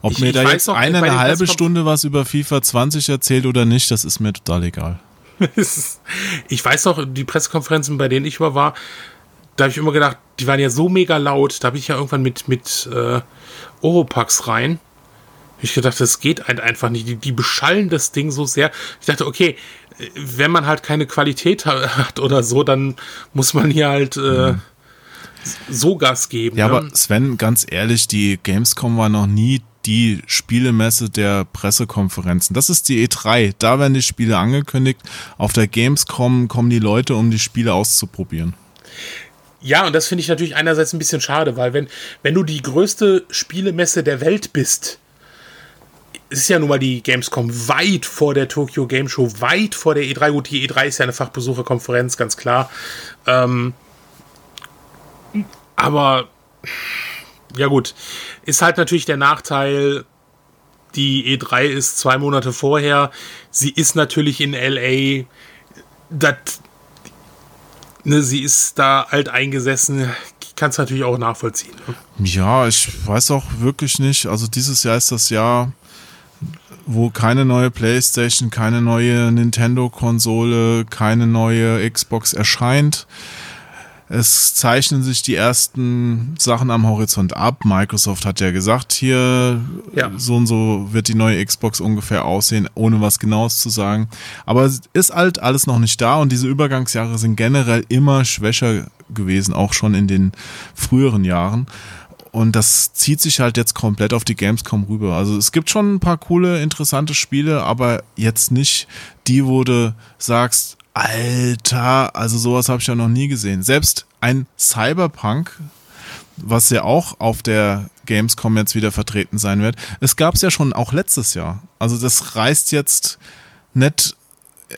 Ob ich, mir da jetzt noch, eine, eine halbe Stunde was über FIFA 20 erzählt oder nicht, das ist mir total egal. ich weiß noch, die Pressekonferenzen, bei denen ich immer war, da habe ich immer gedacht, die waren ja so mega laut, da habe ich ja irgendwann mit, mit äh, Oropax rein. Ich gedacht, das geht einfach nicht. Die, die beschallen das Ding so sehr. Ich dachte, okay, wenn man halt keine Qualität hat oder so, dann muss man hier halt äh, mhm. so Gas geben. Ja, ne? aber Sven, ganz ehrlich, die Gamescom war noch nie die Spielemesse der Pressekonferenzen. Das ist die E3. Da werden die Spiele angekündigt. Auf der Gamescom kommen die Leute, um die Spiele auszuprobieren. Ja, und das finde ich natürlich einerseits ein bisschen schade, weil wenn, wenn du die größte Spielemesse der Welt bist, ist ja nun mal die Gamescom weit vor der Tokyo Game Show, weit vor der E3. Gut, die E3 ist ja eine Fachbesucherkonferenz, ganz klar. Ähm, aber ja gut, ist halt natürlich der Nachteil, die E3 ist zwei Monate vorher. Sie ist natürlich in LA. Das, ne, sie ist da alt eingesessen. Ich kann es natürlich auch nachvollziehen. Ne? Ja, ich weiß auch wirklich nicht. Also dieses Jahr ist das Jahr wo keine neue PlayStation, keine neue Nintendo-Konsole, keine neue Xbox erscheint. Es zeichnen sich die ersten Sachen am Horizont ab. Microsoft hat ja gesagt, hier ja. so und so wird die neue Xbox ungefähr aussehen, ohne was Genaues zu sagen. Aber es ist halt alles noch nicht da und diese Übergangsjahre sind generell immer schwächer gewesen, auch schon in den früheren Jahren. Und das zieht sich halt jetzt komplett auf die Gamescom rüber. Also es gibt schon ein paar coole, interessante Spiele, aber jetzt nicht die, wo du sagst, Alter, also sowas habe ich ja noch nie gesehen. Selbst ein Cyberpunk, was ja auch auf der Gamescom jetzt wieder vertreten sein wird, es gab es ja schon auch letztes Jahr. Also das reißt jetzt nicht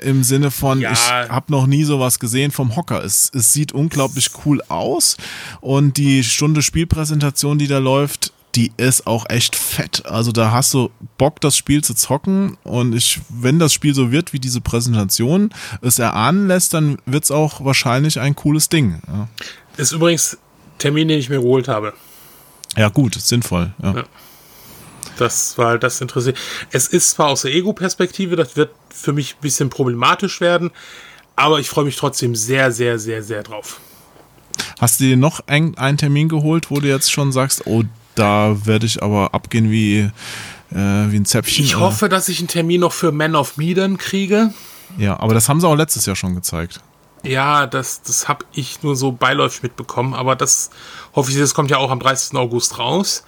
im Sinne von, ja. ich habe noch nie sowas gesehen vom Hocker. Es, es sieht unglaublich cool aus und die Stunde Spielpräsentation, die da läuft, die ist auch echt fett. Also da hast du Bock, das Spiel zu zocken und ich, wenn das Spiel so wird wie diese Präsentation es erahnen lässt, dann wird es auch wahrscheinlich ein cooles Ding. Ja. Ist übrigens Termin, den ich mir geholt habe. Ja gut, sinnvoll. Ja. ja. Das war halt das interessiert. Es ist zwar aus der Ego-Perspektive, das wird für mich ein bisschen problematisch werden, aber ich freue mich trotzdem sehr, sehr, sehr, sehr drauf. Hast du dir noch ein, einen Termin geholt, wo du jetzt schon sagst, oh, da werde ich aber abgehen wie, äh, wie ein Zäpfchen? Ich hoffe, dass ich einen Termin noch für Man of Medan kriege. Ja, aber das haben sie auch letztes Jahr schon gezeigt. Ja, das, das habe ich nur so beiläufig mitbekommen, aber das hoffe ich, das kommt ja auch am 30. August raus.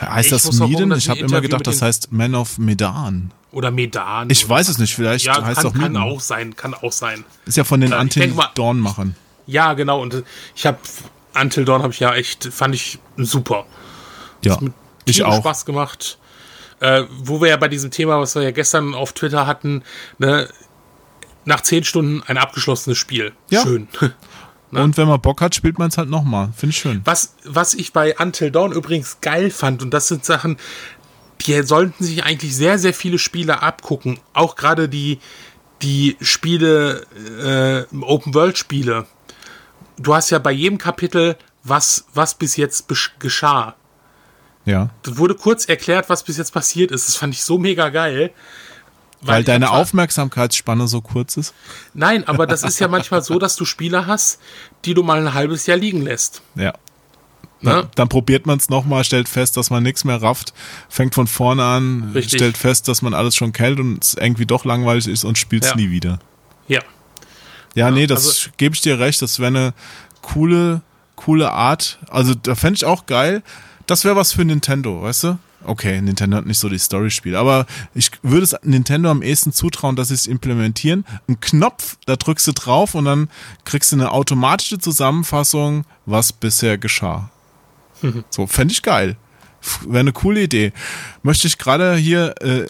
Heißt ich das Medan? Ich habe immer gedacht, das heißt Man of Medan. Oder Medan. Ich weiß es nicht, vielleicht ja, heißt kann, auch Medan. Kann auch sein, kann auch sein. Ist ja von den äh, Until Dawn-Machern. Ja, genau. Und ich habe Until Dawn habe ich ja echt, fand ich super. Ja, ich auch. Spaß gemacht. Äh, wo wir ja bei diesem Thema, was wir ja gestern auf Twitter hatten, ne, nach zehn Stunden ein abgeschlossenes Spiel. Ja. Schön. Ne? Und wenn man Bock hat, spielt man es halt nochmal. Finde ich schön. Was, was ich bei Until Dawn übrigens geil fand, und das sind Sachen, die sollten sich eigentlich sehr, sehr viele Spiele abgucken. Auch gerade die, die Spiele, äh, Open-World-Spiele. Du hast ja bei jedem Kapitel, was, was bis jetzt geschah. Ja. Da wurde kurz erklärt, was bis jetzt passiert ist. Das fand ich so mega geil. Weil, weil deine Aufmerksamkeitsspanne so kurz ist? Nein, aber das ist ja manchmal so, dass du Spieler hast, die du mal ein halbes Jahr liegen lässt. Ja. Dann, dann, probiert man es nochmal, stellt fest, dass man nichts mehr rafft, fängt von vorne an, Richtig. stellt fest, dass man alles schon kennt und es irgendwie doch langweilig ist und spielt es ja. nie wieder. Ja. Ja, nee, das also, gebe ich dir recht, das wäre eine coole, coole Art. Also da fände ich auch geil. Das wäre was für Nintendo, weißt du? Okay, Nintendo hat nicht so die Story-Spiele, aber ich würde es Nintendo am ehesten zutrauen, dass sie es implementieren. Ein Knopf, da drückst du drauf und dann kriegst du eine automatische Zusammenfassung, was bisher geschah. So, fände ich geil. Wäre eine coole Idee. Möchte ich gerade hier äh,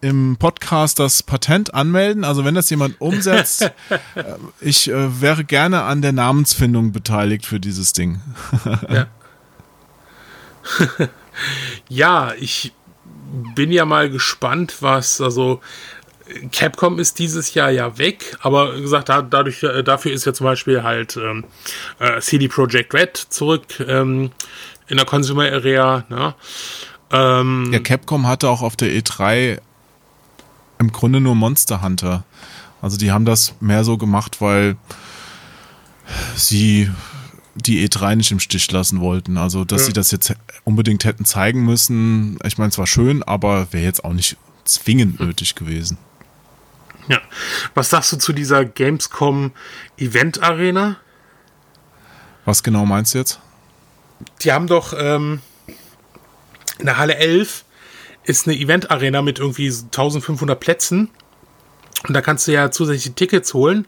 im Podcast das Patent anmelden. Also wenn das jemand umsetzt, äh, ich äh, wäre gerne an der Namensfindung beteiligt für dieses Ding. ja. ja, ich bin ja mal gespannt, was, also Capcom ist dieses Jahr ja weg, aber wie gesagt, da, dadurch, äh, dafür ist ja zum Beispiel halt ähm, äh, CD Projekt Red zurück ähm, in der Consumer Area. Ne? Ähm, ja, Capcom hatte auch auf der E3 im Grunde nur Monster Hunter. Also die haben das mehr so gemacht, weil sie die E3 nicht im Stich lassen wollten. Also, dass ja. sie das jetzt unbedingt hätten zeigen müssen, ich meine, es war schön, aber wäre jetzt auch nicht zwingend nötig gewesen. Ja. Was sagst du zu dieser Gamescom Event Arena? Was genau meinst du jetzt? Die haben doch ähm, in der Halle 11 ist eine Event Arena mit irgendwie 1500 Plätzen. Und da kannst du ja zusätzliche Tickets holen.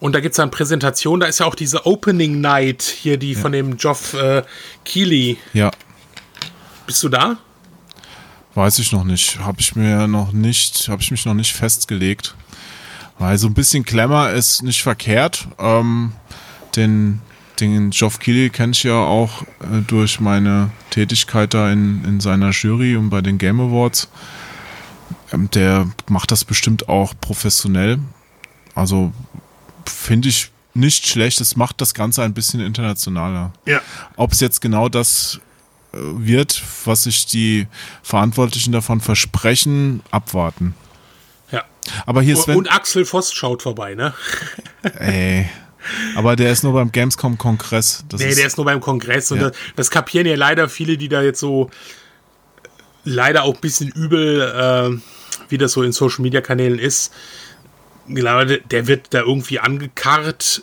Und da gibt es dann Präsentation, da ist ja auch diese Opening Night hier, die ja. von dem Geoff äh, Keighley. Ja. Bist du da? Weiß ich noch nicht. Habe ich mir noch nicht, habe ich mich noch nicht festgelegt. Weil so ein bisschen Klemmer ist nicht verkehrt. Ähm, den, den Geoff Keighley kenne ich ja auch äh, durch meine Tätigkeit da in, in seiner Jury und bei den Game Awards. Ähm, der macht das bestimmt auch professionell. Also finde ich nicht schlecht. Es macht das Ganze ein bisschen internationaler. Ja. Ob es jetzt genau das äh, wird, was sich die Verantwortlichen davon versprechen, abwarten. Ja. Aber hier Sven. Und Axel Voss schaut vorbei, ne? Ey. Aber der ist nur beim Gamescom-Kongress. Nee, der ist nur beim Kongress. Und ja. das, das, kapieren ja leider viele, die da jetzt so leider auch ein bisschen übel, äh, wie das so in Social-Media-Kanälen ist glaube, der wird da irgendwie angekarrt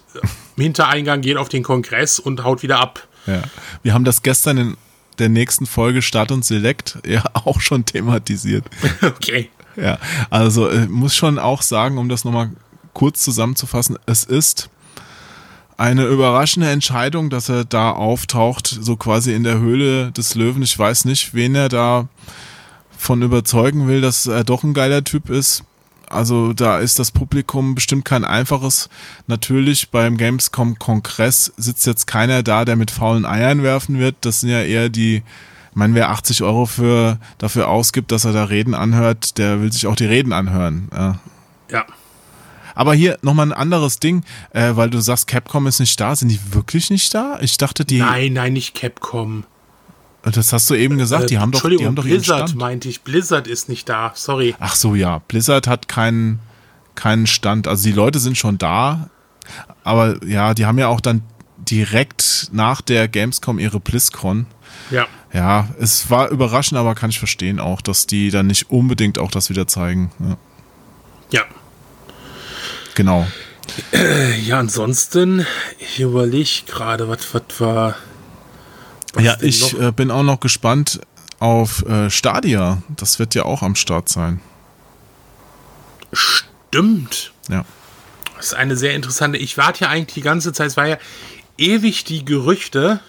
im Hintereingang, geht auf den Kongress und haut wieder ab. Ja. Wir haben das gestern in der nächsten Folge Start und Select ja auch schon thematisiert. Okay. Ja, also äh, muss schon auch sagen, um das nochmal kurz zusammenzufassen, es ist eine überraschende Entscheidung, dass er da auftaucht, so quasi in der Höhle des Löwen. Ich weiß nicht, wen er da von überzeugen will, dass er doch ein geiler Typ ist. Also da ist das Publikum bestimmt kein einfaches. Natürlich beim Gamescom-Kongress sitzt jetzt keiner da, der mit faulen Eiern werfen wird. Das sind ja eher die, ich meine, wer 80 Euro für, dafür ausgibt, dass er da Reden anhört, der will sich auch die Reden anhören. Ja. ja. Aber hier nochmal ein anderes Ding, äh, weil du sagst, Capcom ist nicht da. Sind die wirklich nicht da? Ich dachte, die. Nein, nein, nicht Capcom. Das hast du eben gesagt, die äh, haben doch, die haben doch Blizzard meinte ich. Blizzard ist nicht da, sorry. Ach so, ja. Blizzard hat keinen, keinen Stand. Also die Leute sind schon da, aber ja, die haben ja auch dann direkt nach der Gamescom ihre BlizzCon. Ja. Ja, es war überraschend, aber kann ich verstehen auch, dass die dann nicht unbedingt auch das wieder zeigen. Ja. ja. Genau. Ja, ansonsten, ich überlege gerade, was war was ja, ich äh, bin auch noch gespannt auf äh, Stadia. Das wird ja auch am Start sein. Stimmt. Ja. Das ist eine sehr interessante. Ich warte ja eigentlich die ganze Zeit. Es war ja ewig die Gerüchte,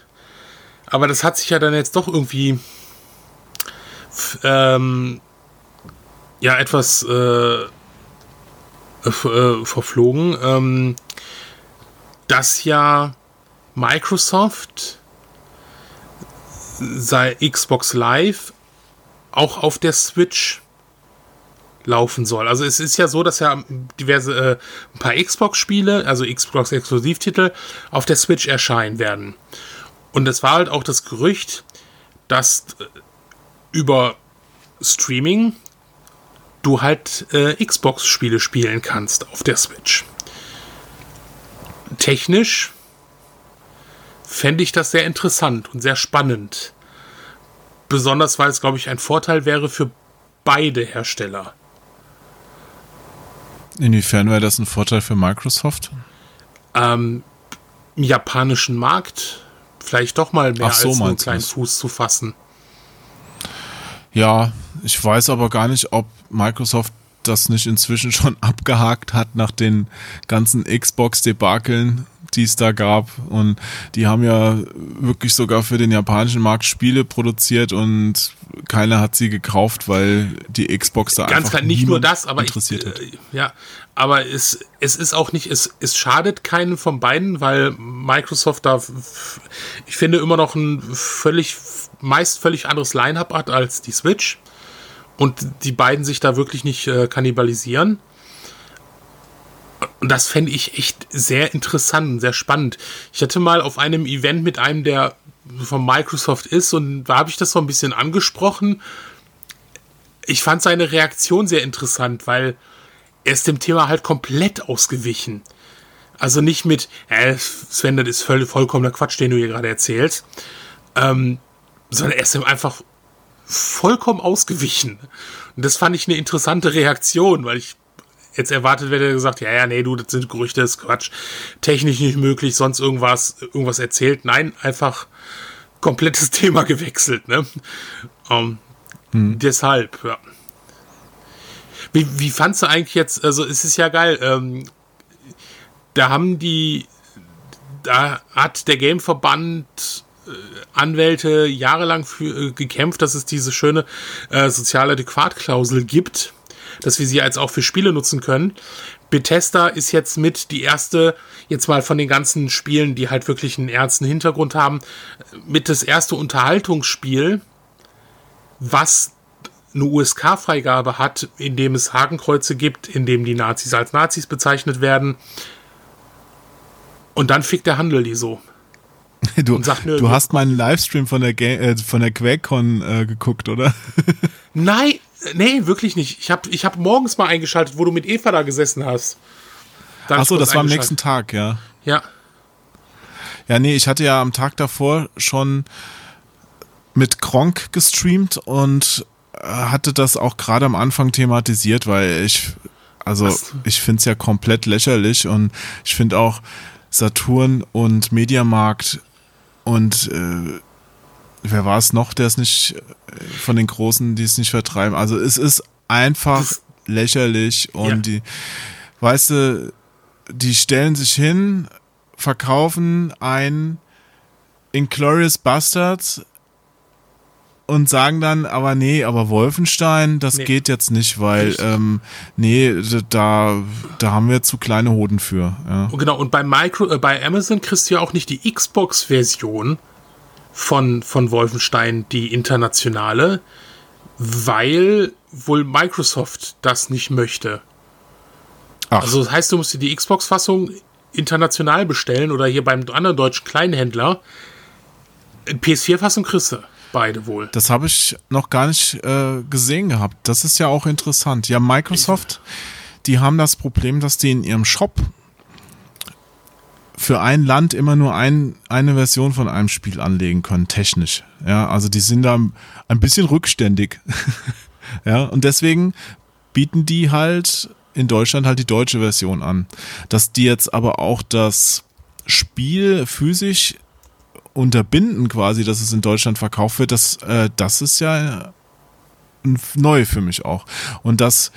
aber das hat sich ja dann jetzt doch irgendwie ähm, ja etwas äh, äh, verflogen, ähm, dass ja Microsoft sei Xbox Live auch auf der Switch laufen soll. Also es ist ja so, dass ja diverse äh, ein paar Xbox-Spiele, also Xbox-Exklusivtitel, auf der Switch erscheinen werden. Und es war halt auch das Gerücht, dass äh, über Streaming du halt äh, Xbox-Spiele spielen kannst auf der Switch. Technisch fände ich das sehr interessant und sehr spannend. Besonders weil es, glaube ich, ein Vorteil wäre für beide Hersteller. Inwiefern wäre das ein Vorteil für Microsoft? Ähm, im japanischen Markt vielleicht doch mal mehr so, als nur einen kleinen Fuß zu fassen. Ja, ich weiß aber gar nicht, ob Microsoft das nicht inzwischen schon abgehakt hat nach den ganzen Xbox-Debakeln, die es da gab. Und die haben ja wirklich sogar für den japanischen Markt Spiele produziert und keiner hat sie gekauft, weil die Xbox da Ganz einfach klar, nicht nur das, aber interessiert ich, hat. äh, ja, aber es, es ist auch nicht, es, es schadet keinen von beiden, weil Microsoft da, ich finde, immer noch ein völlig, meist völlig anderes Line-Up hat als die Switch und die beiden sich da wirklich nicht äh, kannibalisieren. Und das fände ich echt sehr interessant, sehr spannend. Ich hatte mal auf einem Event mit einem, der von Microsoft ist, und da habe ich das so ein bisschen angesprochen. Ich fand seine Reaktion sehr interessant, weil er ist dem Thema halt komplett ausgewichen. Also nicht mit, äh, Sven, das ist voll, vollkommener Quatsch, den du hier gerade erzählst, ähm, sondern er ist ihm einfach vollkommen ausgewichen. Und das fand ich eine interessante Reaktion, weil ich jetzt erwartet werde, gesagt, ja, ja, nee, du, das sind Gerüchte, das ist Quatsch, technisch nicht möglich, sonst irgendwas, irgendwas erzählt. Nein, einfach komplettes Thema gewechselt, ne? Ähm, Deshalb, ja. Wie, wie fandst du eigentlich jetzt, also es ist ja geil, ähm, da haben die, da hat der Gameverband Anwälte jahrelang für, äh, gekämpft, dass es diese schöne äh, soziale Adäquatklausel gibt, dass wir sie als auch für Spiele nutzen können. Bethesda ist jetzt mit die erste, jetzt mal von den ganzen Spielen, die halt wirklich einen ernsten Hintergrund haben, mit das erste Unterhaltungsspiel, was eine USK-Freigabe hat, in dem es Hakenkreuze gibt, in dem die Nazis als Nazis bezeichnet werden. Und dann fickt der Handel die so. Du, nö, du hast meinen Livestream von der, Ga äh, von der QuakeCon äh, geguckt, oder? Nein, nee, wirklich nicht. Ich habe ich hab morgens mal eingeschaltet, wo du mit Eva da gesessen hast. Da Achso, das war am nächsten Tag, ja. Ja. Ja, nee, ich hatte ja am Tag davor schon mit Kronk gestreamt und äh, hatte das auch gerade am Anfang thematisiert, weil ich, also Was? ich finde es ja komplett lächerlich und ich finde auch Saturn und Mediamarkt und äh, wer war es noch, der es nicht äh, von den Großen, die es nicht vertreiben. Also es ist einfach Das- lächerlich und Ja. die, weißt du, die stellen sich hin, verkaufen ein Inglorious Bastards und sagen dann, aber nee, aber Wolfenstein, das Nee. geht jetzt nicht, weil, ähm, nee, da, da haben wir zu kleine Hoden für. Ja. Genau, und bei Micro, äh, bei Amazon kriegst du ja auch nicht die Xbox-Version von, von Wolfenstein, die internationale, weil wohl Microsoft das nicht möchte. Ach, Also das heißt, du musst dir die Xbox-Fassung international bestellen oder hier beim anderen deutschen Kleinhändler. PS4-Fassung kriegst du beide wohl. das habe ich noch gar nicht äh, gesehen gehabt. Das ist ja auch interessant. Ja, Microsoft, die haben das Problem, dass die in ihrem Shop für ein Land immer nur ein, eine Version von einem Spiel anlegen können, technisch. Ja, also die sind da ein bisschen rückständig. ja, und deswegen bieten die halt in Deutschland halt die deutsche Version an. Dass die jetzt aber auch das Spiel physisch unterbinden quasi, dass es in Deutschland verkauft wird, das, äh, das ist ja neu für mich auch. Und das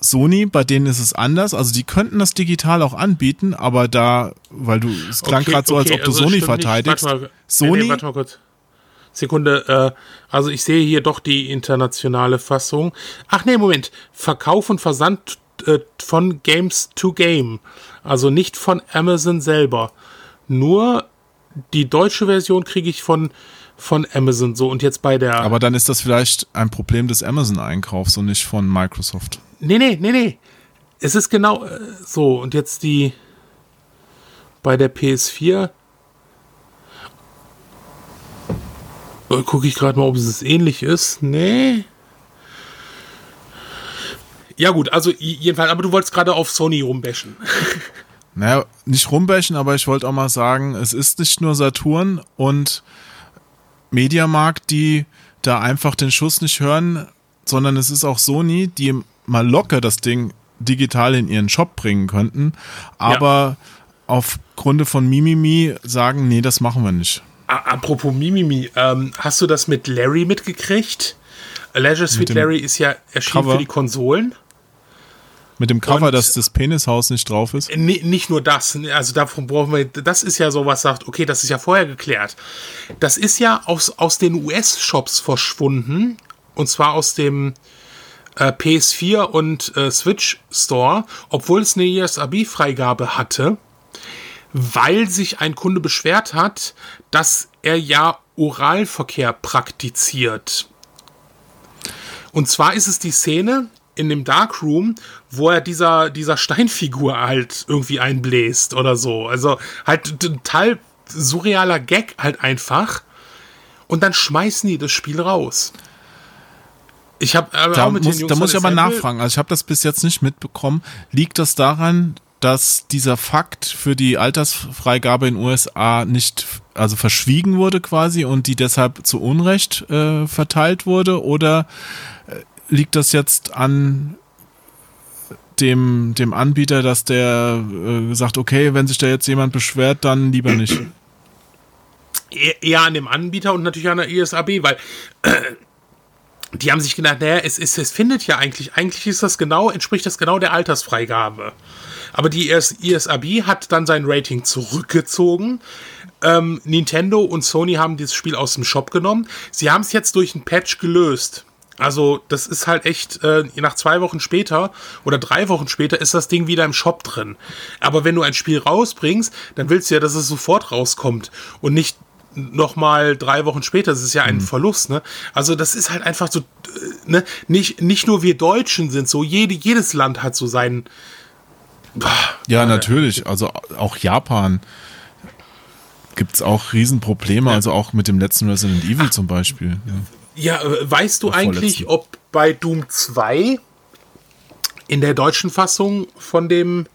Sony, bei denen ist es anders. Also die könnten das digital auch anbieten, aber da, weil du, es klang Okay, gerade so, als okay, ob du also Sony nicht. verteidigst. Warte mal. Sony, Nee, nee, warte mal kurz. Sekunde, äh, also ich sehe hier doch die internationale Fassung. Ach nee, Moment. Verkauf und Versand äh, von Games to Game. Also nicht von Amazon selber. Nur die deutsche Version kriege ich von, von Amazon. So, und jetzt bei der. aber dann ist das vielleicht ein Problem des Amazon-Einkaufs und nicht von Microsoft. Nee, nee, nee, nee. Es ist genau äh, so. Und jetzt die bei der PS4. Äh, Gucke ich gerade mal, ob es ähnlich ist. Nee. Ja, gut, also jedenfalls, aber du wolltest gerade auf Sony rumbashen. Naja, nicht rumbächen, aber ich wollte auch mal sagen, es ist nicht nur Saturn und Mediamarkt, die da einfach den Schuss nicht hören, sondern es ist auch Sony, die mal locker das Ding digital in ihren Shop bringen könnten, aber aufgrund von Mimimi sagen, nee, das machen wir nicht. Apropos Mimimi, ähm, hast du das mit Larry mitgekriegt? Leisure Suite Larry ist ja erschienen Cover. für die Konsolen. Mit dem Cover, und, dass das Penishaus nicht drauf ist? Nicht nur das, also davon brauchen wir, das ist ja so, was sagt, okay, das ist ja vorher geklärt. Das ist ja aus, aus den US-Shops verschwunden, und zwar aus dem äh, PS4 und äh, Switch Store, obwohl es eine ESRB-Freigabe hatte, weil sich ein Kunde beschwert hat, dass er ja Oralverkehr praktiziert. Und zwar ist es die Szene in dem Darkroom, wo er dieser, dieser Steinfigur halt irgendwie einbläst oder so. Also halt total surrealer Gag halt einfach. Und dann schmeißen die das Spiel raus. Ich habe äh, da, muss, da muss ich aber nachfragen. Also ich habe das bis jetzt nicht mitbekommen. Liegt das daran, dass dieser Fakt für die Altersfreigabe in USA nicht also verschwiegen wurde quasi und die deshalb zu Unrecht äh, verteilt wurde oder äh, liegt das jetzt an dem, dem Anbieter, dass der äh, sagt, okay, wenn sich da jetzt jemand beschwert, dann lieber nicht? Eher an dem Anbieter und natürlich an der ISAB, weil äh, die haben sich gedacht, naja, es, es, es findet ja eigentlich, eigentlich ist das genau, entspricht das genau der Altersfreigabe. Aber die ISAB hat dann sein Rating zurückgezogen. Ähm, Nintendo und Sony haben dieses Spiel aus dem Shop genommen. Sie haben es jetzt durch einen Patch gelöst. Also, das ist halt echt, äh, nach zwei Wochen später oder drei Wochen später ist das Ding wieder im Shop drin. Aber wenn du ein Spiel rausbringst, dann willst du ja, dass es sofort rauskommt und nicht nochmal drei Wochen später. Das ist ja ein mhm. Verlust, ne? Also, das ist halt einfach so, äh, ne? Nicht, nicht nur wir Deutschen sind so, jede, jedes Land hat so seinen. Boah, ja, natürlich. Also, auch Japan gibt es auch Riesenprobleme, ja. also auch mit dem letzten Resident Evil Ach, zum Beispiel. Ja, ja äh, weißt du eigentlich, ob bei Doom 2 in der deutschen Fassung von dem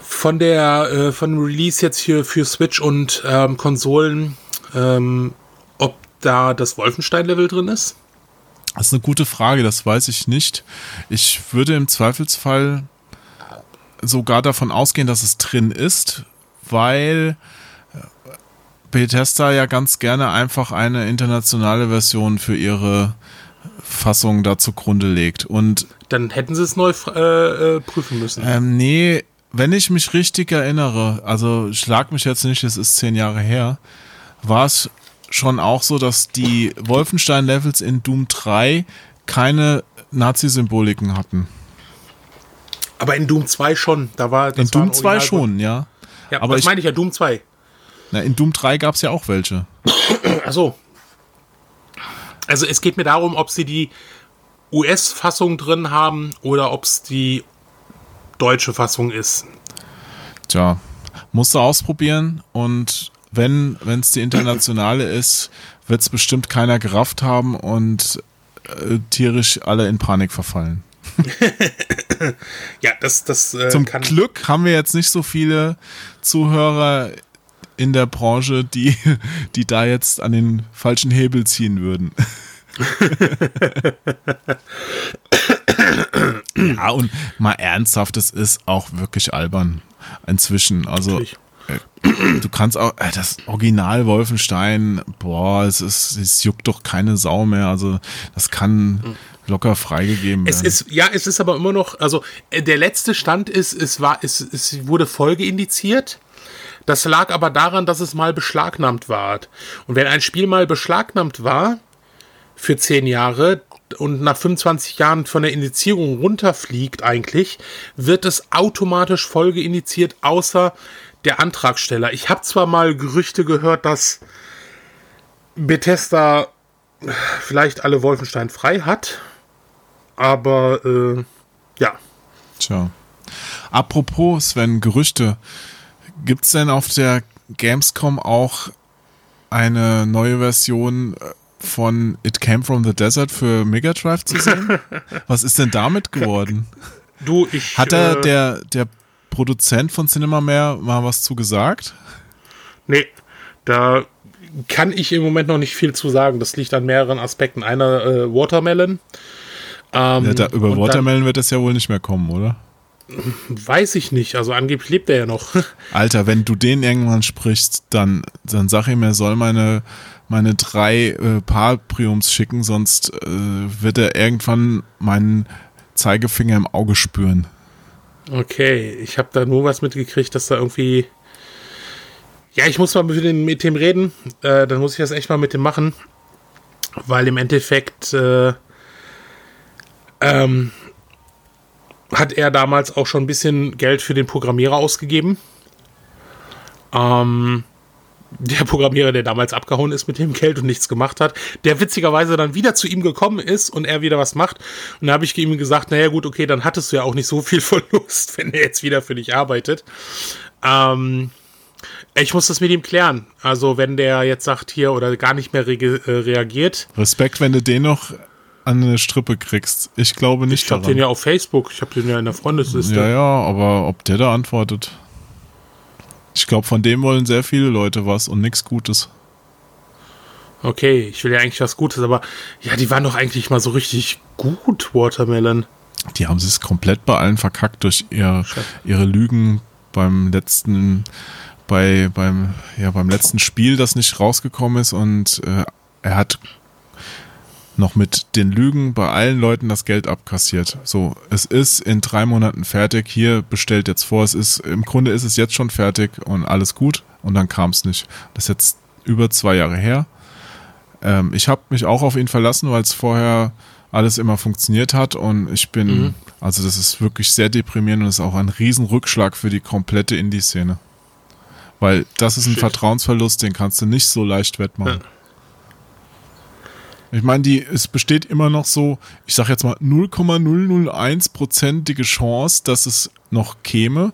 von der äh, von Release jetzt hier für Switch und ähm, Konsolen, ähm, ob da das Wolfenstein-Level drin ist? Das ist eine gute Frage, das weiß ich nicht. Ich würde im Zweifelsfall sogar davon ausgehen, dass es drin ist, weil Bethesda ja ganz gerne einfach eine internationale Version für ihre Fassung da zugrunde legt. Und dann hätten sie es neu äh, äh, prüfen müssen. Ähm, nee, wenn ich mich richtig erinnere, also schlag mich jetzt nicht, es ist zehn Jahre her, war es schon auch so, dass die Wolfenstein-Levels in Doom 3 keine Nazi-Symboliken hatten. Aber in Doom 2 schon. Da war, in Doom 2 schon, ja. Ja, aber das meine ich ja, Doom 2. Na, in Doom 3 gab es ja auch welche. Achso. Also es geht mir darum, ob sie die US-Fassung drin haben oder ob es die deutsche Fassung ist. Tja, musst du ausprobieren und wenn es die internationale ist, wird es bestimmt keiner gerafft haben und äh, tierisch alle in Panik verfallen. ja, das, das äh, Zum Glück haben wir jetzt nicht so viele Zuhörer in der Branche, die, die da jetzt an den falschen Hebel ziehen würden. ja, und mal ernsthaft, es ist auch wirklich albern inzwischen. Also. Äh, du kannst auch äh, das Original Wolfenstein, boah, es ist es juckt doch keine Sau mehr. Also das kann locker freigegeben werden. Es ist ja, es ist aber immer noch, also äh, der letzte Stand ist, es war es, es wurde Folge indiziert. Das lag aber daran, dass es mal beschlagnahmt war. Und wenn ein Spiel mal beschlagnahmt war, für zehn Jahre und nach 25 Jahren von der Indizierung runterfliegt eigentlich, wird es automatisch folgeindiziert, außer der Antragsteller. Ich habe zwar mal Gerüchte gehört, dass Bethesda vielleicht alle Wolfenstein frei hat, aber äh, ja. Tja. Apropos, Sven, Gerüchte. Gibt es denn auf der Gamescom auch eine neue Version äh, von It Came from the Desert für Mega Drive zu sehen? Was ist denn damit geworden? Du, ich. Hat da äh, der, der Produzent von Cinema mehr mal was zu gesagt? Nee, da kann ich im Moment noch nicht viel zu sagen. Das liegt an mehreren Aspekten. Einer äh, Watermelon. Ähm, ja, da, über Watermelon dann, wird es ja wohl nicht mehr kommen, oder? Weiß ich nicht. Also angeblich lebt er ja noch. Alter, wenn du den irgendwann sprichst, dann, dann sag ihm, er soll meine, meine drei äh, Paarpriums schicken, sonst äh, wird er irgendwann meinen Zeigefinger im Auge spüren. Okay, ich habe da nur was mitgekriegt, dass da irgendwie. Ja, ich muss mal mit dem, mit dem reden. Äh, dann muss ich das echt mal mit dem machen. Weil im Endeffekt äh, ähm, hat er damals auch schon ein bisschen Geld für den Programmierer ausgegeben. Ähm, der Programmierer, der damals abgehauen ist mit dem Geld und nichts gemacht hat, der witzigerweise dann wieder zu ihm gekommen ist und er wieder was macht. Und da habe ich ihm gesagt, naja gut, okay, dann hattest du ja auch nicht so viel Verlust, wenn er jetzt wieder für dich arbeitet. Ähm, ich muss das mit ihm klären. Also wenn der jetzt sagt hier oder gar nicht mehr re äh, reagiert. Respekt, wenn du den noch an eine Strippe kriegst. Ich glaube nicht Ich habe den ja auf Facebook. Ich habe den ja in der Freundesliste. Ja, ja, aber ob der da antwortet. Ich glaube, von dem wollen sehr viele Leute was und nichts Gutes. Okay, ich will ja eigentlich was Gutes, aber ja, die waren doch eigentlich mal so richtig gut, Watermelon. Die haben es komplett bei allen verkackt durch ihr, ihre Lügen beim letzten, bei, beim, ja, beim letzten Spiel, das nicht rausgekommen ist und äh, er hat noch mit den Lügen bei allen Leuten das Geld abkassiert. So, es ist in drei Monaten fertig. Hier bestellt jetzt vor. Es ist im Grunde ist es jetzt schon fertig und alles gut. Und dann kam es nicht. Das ist jetzt über zwei Jahre her. Ähm, ich habe mich auch auf ihn verlassen, weil es vorher alles immer funktioniert hat und ich bin, mhm. also das ist wirklich sehr deprimierend und ist auch ein Riesenrückschlag für die komplette Indie-Szene. Weil das ist ein Shit. Vertrauensverlust, den kannst du nicht so leicht wettmachen. Ja. Ich meine, die, es besteht immer noch so, ich sag jetzt mal 0,001-prozentige Chance, dass es noch käme.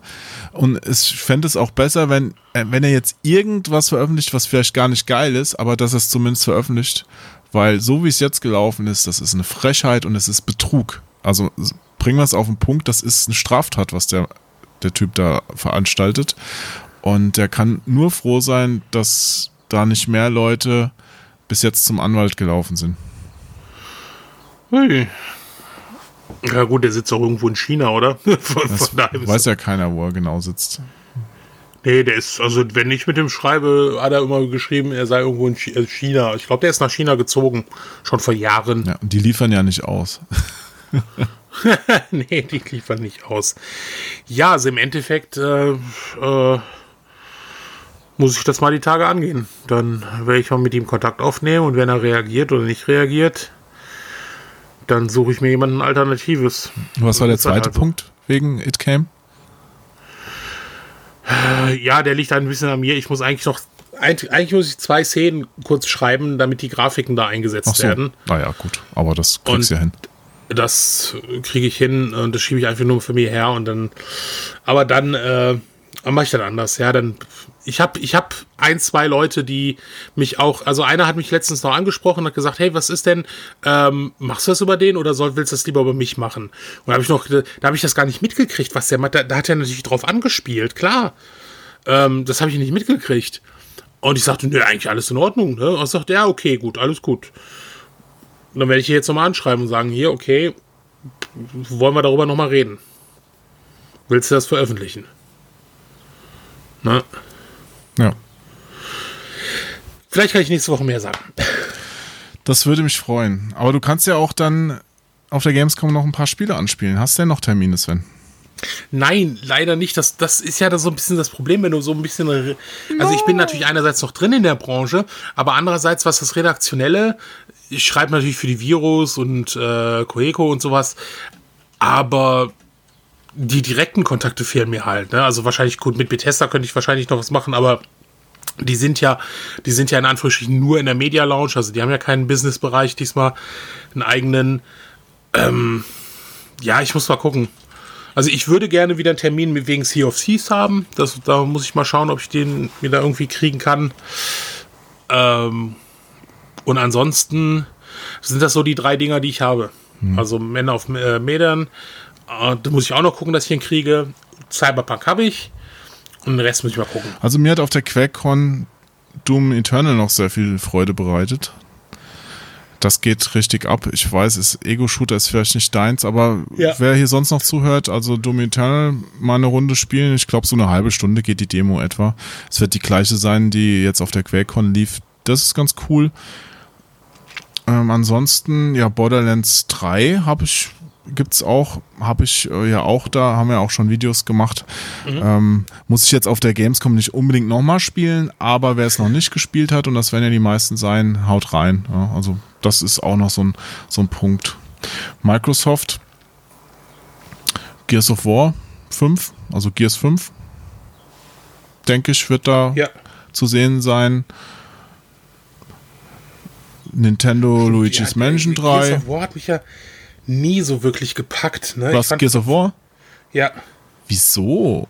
Und es fände es auch besser, wenn, äh, wenn er jetzt irgendwas veröffentlicht, was vielleicht gar nicht geil ist, aber dass es zumindest veröffentlicht. Weil so wie es jetzt gelaufen ist, das ist eine Frechheit und es ist Betrug. Also bringen wir es auf den Punkt, das ist eine Straftat, was der, der Typ da veranstaltet. Und der kann nur froh sein, dass da nicht mehr Leute bis jetzt zum Anwalt gelaufen sind. Hey. Ja gut, der sitzt auch irgendwo in China, oder? von, von weiß ja keiner, wo er genau sitzt. Nee, der ist, also wenn ich mit dem schreibe, hat er immer geschrieben, er sei irgendwo in äh, China. Ich glaube, der ist nach China gezogen, schon vor Jahren. Ja, und die liefern ja nicht aus. nee, die liefern nicht aus. Ja, also im Endeffekt, äh, äh, muss ich das mal die Tage angehen. Dann werde ich mal mit ihm Kontakt aufnehmen und wenn er reagiert oder nicht reagiert, dann suche ich mir jemanden Alternatives. Was war der zweite also. Punkt wegen It Came? Äh, ja, der liegt ein bisschen an mir. Ich muss eigentlich noch, eigentlich muss ich zwei Szenen kurz schreiben, damit die Grafiken da eingesetzt so. werden. Naja, gut, aber das kriegst du ja hin. Das kriege ich hin und das schiebe ich einfach nur für mich her und dann, aber dann, äh, dann mache ich dann anders. Ja, dann ich habe ich hab ein, zwei Leute, die mich auch, also einer hat mich letztens noch angesprochen und hat gesagt, hey, was ist denn, ähm, machst du das über den oder soll, willst du das lieber über mich machen? Und da habe ich noch, da habe ich das gar nicht mitgekriegt, was der macht. Da, da hat er natürlich drauf angespielt, klar. Ähm, das habe ich nicht mitgekriegt. Und ich sagte, nö, eigentlich alles in Ordnung. Ne? Und er sagte, ja, okay, gut, alles gut. Und dann werde ich hier jetzt nochmal anschreiben und sagen, hier, okay, wollen wir darüber nochmal reden? Willst du das veröffentlichen? Ne? Ja. Vielleicht kann ich nächste Woche mehr sagen. Das würde mich freuen. Aber du kannst ja auch dann auf der Gamescom noch ein paar Spiele anspielen. Hast du denn noch Termine, Sven? Nein, leider nicht. Das, das ist ja so ein bisschen das Problem, wenn du so ein bisschen. Also, ich bin natürlich einerseits noch drin in der Branche, aber andererseits, was das Redaktionelle, ich schreibe natürlich für die Virus und äh, Coeco und sowas, aber die direkten Kontakte fehlen mir halt. Ne? Also wahrscheinlich gut, mit Bethesda könnte ich wahrscheinlich noch was machen, aber die sind ja, die sind ja in Anführungsstrichen nur in der Media Lounge, also die haben ja keinen Businessbereich diesmal, einen eigenen. Ähm, ja, ich muss mal gucken. Also ich würde gerne wieder einen Termin wegen Sea of Thieves haben. Das, da muss ich mal schauen, ob ich den mir da irgendwie kriegen kann. Ähm, und ansonsten sind das so die drei Dinger, die ich habe. Hm. Also Männer auf äh, Medern, da muss ich auch noch gucken, dass ich ihn kriege. Cyberpunk habe ich. Und den Rest muss ich mal gucken. Also mir hat auf der QuakeCon Doom Eternal noch sehr viel Freude bereitet. das geht richtig ab. Ich weiß, ist Ego-Shooter ist vielleicht nicht deins, aber ja. wer hier sonst noch zuhört, also Doom Eternal mal eine Runde spielen. Ich glaube, so eine halbe Stunde geht die Demo etwa. Es wird die gleiche sein, die jetzt auf der QuakeCon lief. Das ist ganz cool. Ähm, ansonsten, ja, Borderlands 3 habe ich gibt's auch, habe ich äh, ja auch da, haben wir auch schon Videos gemacht. Mhm. Ähm, muss ich jetzt auf der Gamescom nicht unbedingt nochmal spielen, aber wer es noch nicht gespielt hat, und das werden ja die meisten sein, haut rein. Ja, also das ist auch noch so ein, so ein Punkt. Microsoft, Gears of War 5, also Gears 5, denke ich, wird da ja. zu sehen sein. Nintendo Luigi's ja, Mansion 3. Gears of War hat mich ja nie so wirklich gepackt. Ne? Was, Gears of War? Ja. Wieso?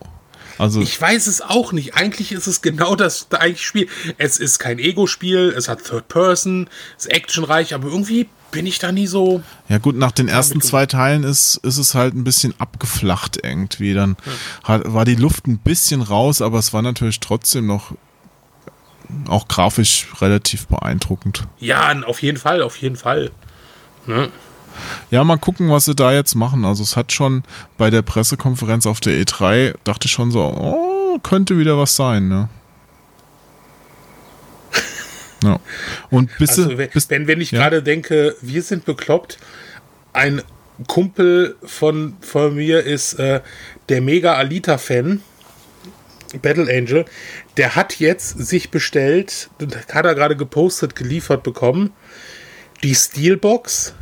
Also ich weiß es auch nicht. Eigentlich ist es genau das eigentlich Spiel. Es ist kein Ego-Spiel, es hat Third Person, es ist actionreich, aber irgendwie bin ich da nie so. Ja gut, nach den ersten zwei Teilen ist, ist es halt ein bisschen abgeflacht irgendwie. Dann hat, war die Luft ein bisschen raus, aber es war natürlich trotzdem noch auch grafisch relativ beeindruckend. Ja, auf jeden Fall, auf jeden Fall. Ne? Ja, mal gucken, was sie da jetzt machen. Also es hat schon bei der Pressekonferenz auf der E3, dachte ich schon so, oh, könnte wieder was sein, ne? ja. Und bis, also, wenn, bis, wenn, wenn ich ja? gerade denke, wir sind bekloppt, ein Kumpel von, von mir ist äh, der mega Alita-Fan, Battle Angel, der hat jetzt sich bestellt, hat er gerade gepostet, geliefert bekommen, die Steelbox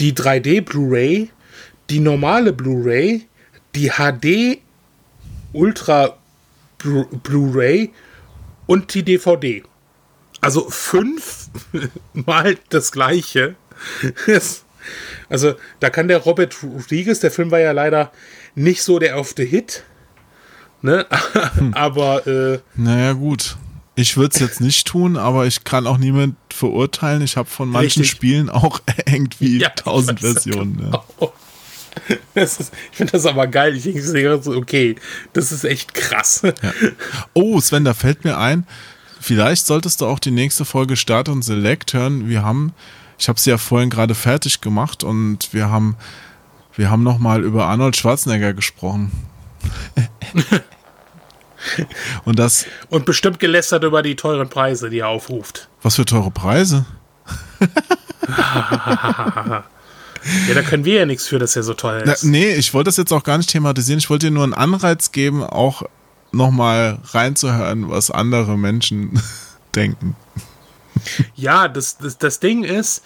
die 3D Blu-ray, die normale Blu-ray, die HD Ultra Blu-ray und die DVD. Also fünfmal das gleiche. also da kann der Robert Rodriguez, der Film war ja leider nicht so der auf the Hit. Ne? Aber äh, naja, gut. Ich würde es jetzt nicht tun, aber ich kann auch niemand verurteilen. Ich habe von manchen Richtig. Spielen auch irgendwie ja, tausend Versionen. Genau. Ja. Ist, ich finde das aber geil. Ich denke so, okay, das ist echt krass. Ja. Oh, Sven, da fällt mir ein, vielleicht solltest du auch die nächste Folge Start und Select hören. Wir haben, ich habe sie ja vorhin gerade fertig gemacht und wir haben, wir haben nochmal über Arnold Schwarzenegger gesprochen. Und das. Und bestimmt gelästert über die teuren Preise, die er aufruft. Was für teure Preise? ja, da können wir ja nichts für, dass er so teuer ist. Na, nee, ich wollte das jetzt auch gar nicht thematisieren. Ich wollte dir nur einen Anreiz geben, auch nochmal reinzuhören, was andere Menschen denken. Ja, das, das, das Ding ist.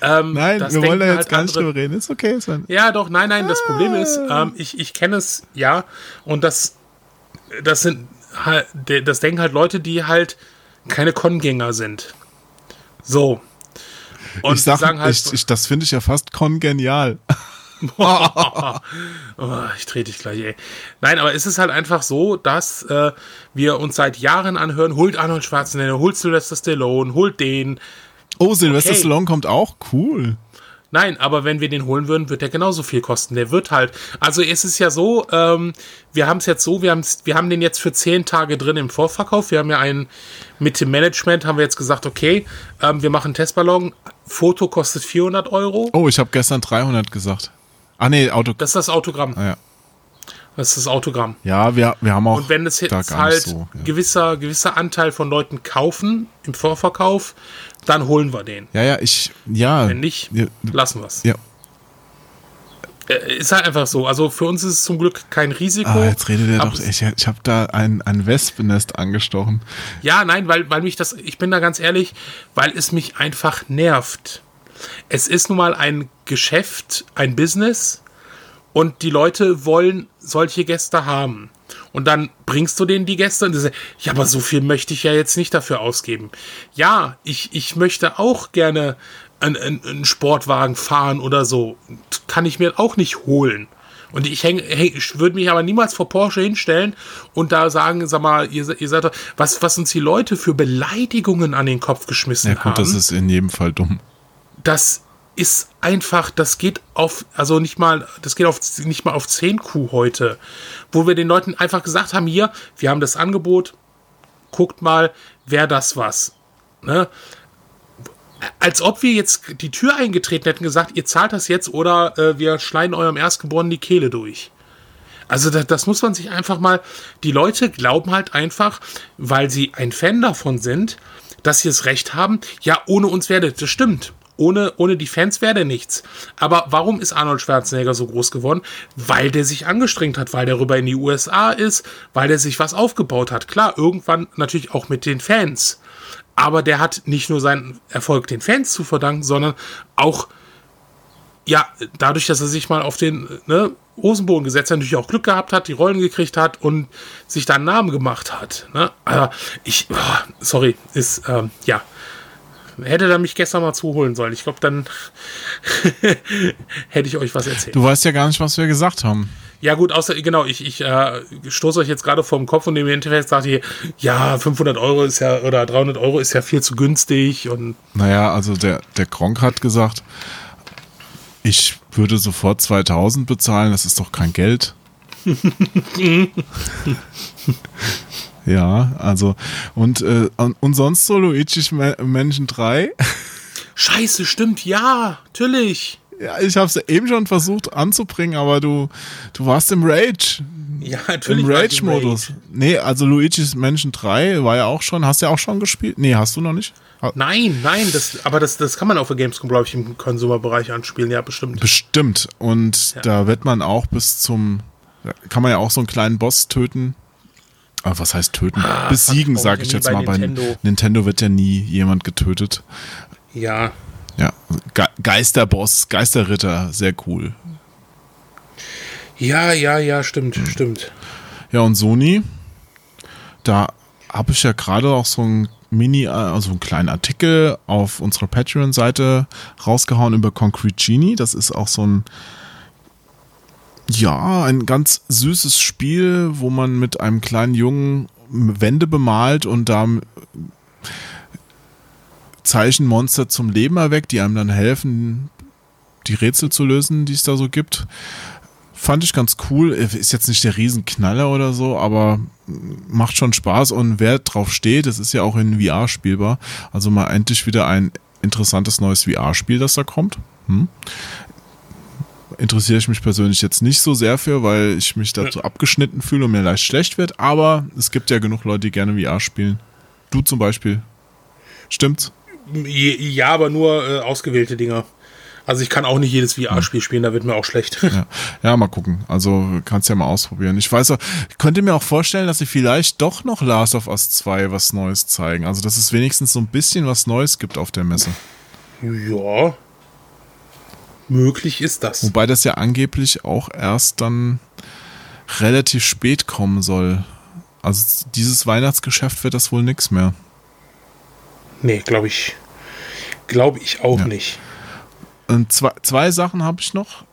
Ähm, nein, wir wollen da jetzt halt gar nicht drüber reden. Ist okay, Sven. Ja, doch, nein, nein. Das Problem ist, ähm, ich, ich kenne es, ja, und das das sind halt, das denken halt Leute, die halt keine Kongänger sind. So. Und ich sag, sagen halt, ich, ich, das finde ich ja fast kongenial. oh, ich trete dich gleich, ey. Nein, aber es ist halt einfach so, dass äh, wir uns seit Jahren anhören, holt Arnold Schwarzenegger, holt Sylvester Stallone, holt den. Oh, Sylvester okay. Stallone kommt auch, cool. Nein, aber wenn wir den holen würden, wird der genauso viel kosten. Der wird halt. Also es ist ja so, ähm, wir haben es jetzt so, wir, haben's, wir haben den jetzt für zehn Tage drin im Vorverkauf. Wir haben ja einen mit dem Management, haben wir jetzt gesagt, okay, ähm, wir machen Testballon. Foto kostet 400 Euro. Oh, ich habe gestern 300 gesagt. Ah nee, Auto. Das ist das Autogramm. Ah, ja. Das ist das Autogramm. Ja, wir, wir haben auch. Und wenn es jetzt halt so, ja. gewisser, gewisser Anteil von Leuten kaufen im Vorverkauf, dann holen wir den. Ja, ja, ich, ja. Wenn nicht, ja, lassen wir es. Ja. Äh, ist halt einfach so. Also für uns ist es zum Glück kein Risiko. Ah, jetzt redet er doch. Ich, ich habe da ein, ein Wespennest angestochen. Ja, nein, weil, weil mich das, ich bin da ganz ehrlich, weil es mich einfach nervt. Es ist nun mal ein Geschäft, ein Business und die Leute wollen solche Gäste haben. Und dann bringst du denen die Gäste und die sagen, ja, aber so viel möchte ich ja jetzt nicht dafür ausgeben. Ja, ich, ich möchte auch gerne einen, einen Sportwagen fahren oder so. Kann ich mir auch nicht holen. Und ich, häng, häng, ich würde mich aber niemals vor Porsche hinstellen und da sagen, sag mal, ihr, ihr seid doch, was, was uns die Leute für Beleidigungen an den Kopf geschmissen ja, gut, haben. Das ist in jedem Fall dumm. Das ist einfach, das geht auf, also nicht mal, das geht auf, nicht mal auf 10 Q heute, wo wir den Leuten einfach gesagt haben, hier, wir haben das Angebot, guckt mal, wer das was. Ne? als ob wir jetzt die Tür eingetreten hätten, gesagt, ihr zahlt das jetzt oder äh, wir schneiden eurem Erstgeborenen die Kehle durch. Also das, das, muss man sich einfach mal. Die Leute glauben halt einfach, weil sie ein Fan davon sind, dass sie es recht haben. Ja, ohne uns wäre das stimmt. Ohne, ohne die Fans wäre der nichts. Aber warum ist Arnold Schwarzenegger so groß geworden? Weil der sich angestrengt hat, weil der rüber in die USA ist, weil der sich was aufgebaut hat. Klar, irgendwann natürlich auch mit den Fans. Aber der hat nicht nur seinen Erfolg den Fans zu verdanken, sondern auch, ja, dadurch, dass er sich mal auf den ne, Hosenboden gesetzt hat, natürlich auch Glück gehabt hat, die Rollen gekriegt hat und sich da einen Namen gemacht hat. Ne? Aber ich, oh, sorry, ist, ähm, ja, hätte er mich gestern mal zuholen sollen. Ich glaube, dann hätte ich euch was erzählt. Du weißt ja gar nicht, was wir gesagt haben. Ja gut, außer genau, ich, ich äh, stoße euch jetzt gerade vom Kopf und im Endeffekt sagt ihr, ja, 500 Euro ist ja, oder 300 Euro ist ja viel zu günstig und... Naja, also der, der Gronk hat gesagt, ich würde sofort 2000 bezahlen, das ist doch kein Geld. ja, also und, äh, und sonst so Luigi's Menschen 3? Scheiße, stimmt, ja, natürlich. Ja, ich habe es eben schon versucht anzubringen, aber du, du warst im Rage. Ja, natürlich. Im Rage-Modus. Rage. Nee, also Luigi's Mansion 3 war ja auch schon. Hast du ja auch schon gespielt? Nee, hast du noch nicht? Nein, nein, das, aber das, das kann man auf der Gamescom, glaube ich, im Consumer-Bereich anspielen, ja, bestimmt. Bestimmt. Und ja. da wird man auch bis zum. Kann man ja auch so einen kleinen Boss töten. Aber was heißt töten? Ah, Besiegen, sage ich jetzt mal. Nintendo. Bei Nintendo wird ja nie jemand getötet. Ja, ja, Ge Geisterboss, Geisterritter, sehr cool. Ja, ja, ja, stimmt, hm. stimmt. Ja, und Sony, da habe ich ja gerade auch so ein Mini, also einen kleinen Artikel auf unserer Patreon-Seite rausgehauen über Concrete Genie. Das ist auch so ein, ja, ein ganz süßes Spiel, wo man mit einem kleinen Jungen Wände bemalt und da Zeichenmonster zum Leben erweckt, die einem dann helfen, die Rätsel zu lösen, die es da so gibt. Fand ich ganz cool. Ist jetzt nicht der Riesenknaller oder so, aber macht schon Spaß und wer drauf steht, das ist ja auch in VR spielbar. Also mal endlich wieder ein interessantes neues VR-Spiel, das da kommt. Hm. Interessiere ich mich persönlich jetzt nicht so sehr für, weil ich mich dazu ja. abgeschnitten fühle und mir leicht schlecht wird, aber es gibt ja genug Leute, die gerne VR spielen. Du zum Beispiel. Stimmt's? Ja, aber nur äh, ausgewählte Dinger. Also ich kann auch nicht jedes VR-Spiel spielen, da wird mir auch schlecht. Ja. ja, mal gucken. Also kannst ja mal ausprobieren. Ich weiß auch, ich könnte mir auch vorstellen, dass sie vielleicht doch noch Last of Us 2 was Neues zeigen. Also dass es wenigstens so ein bisschen was Neues gibt auf der Messe. Ja. Möglich ist das. Wobei das ja angeblich auch erst dann relativ spät kommen soll. Also dieses Weihnachtsgeschäft wird das wohl nix mehr. Nee, glaube ich. Glaube ich auch ja. nicht. Und zwei, zwei Sachen habe ich noch.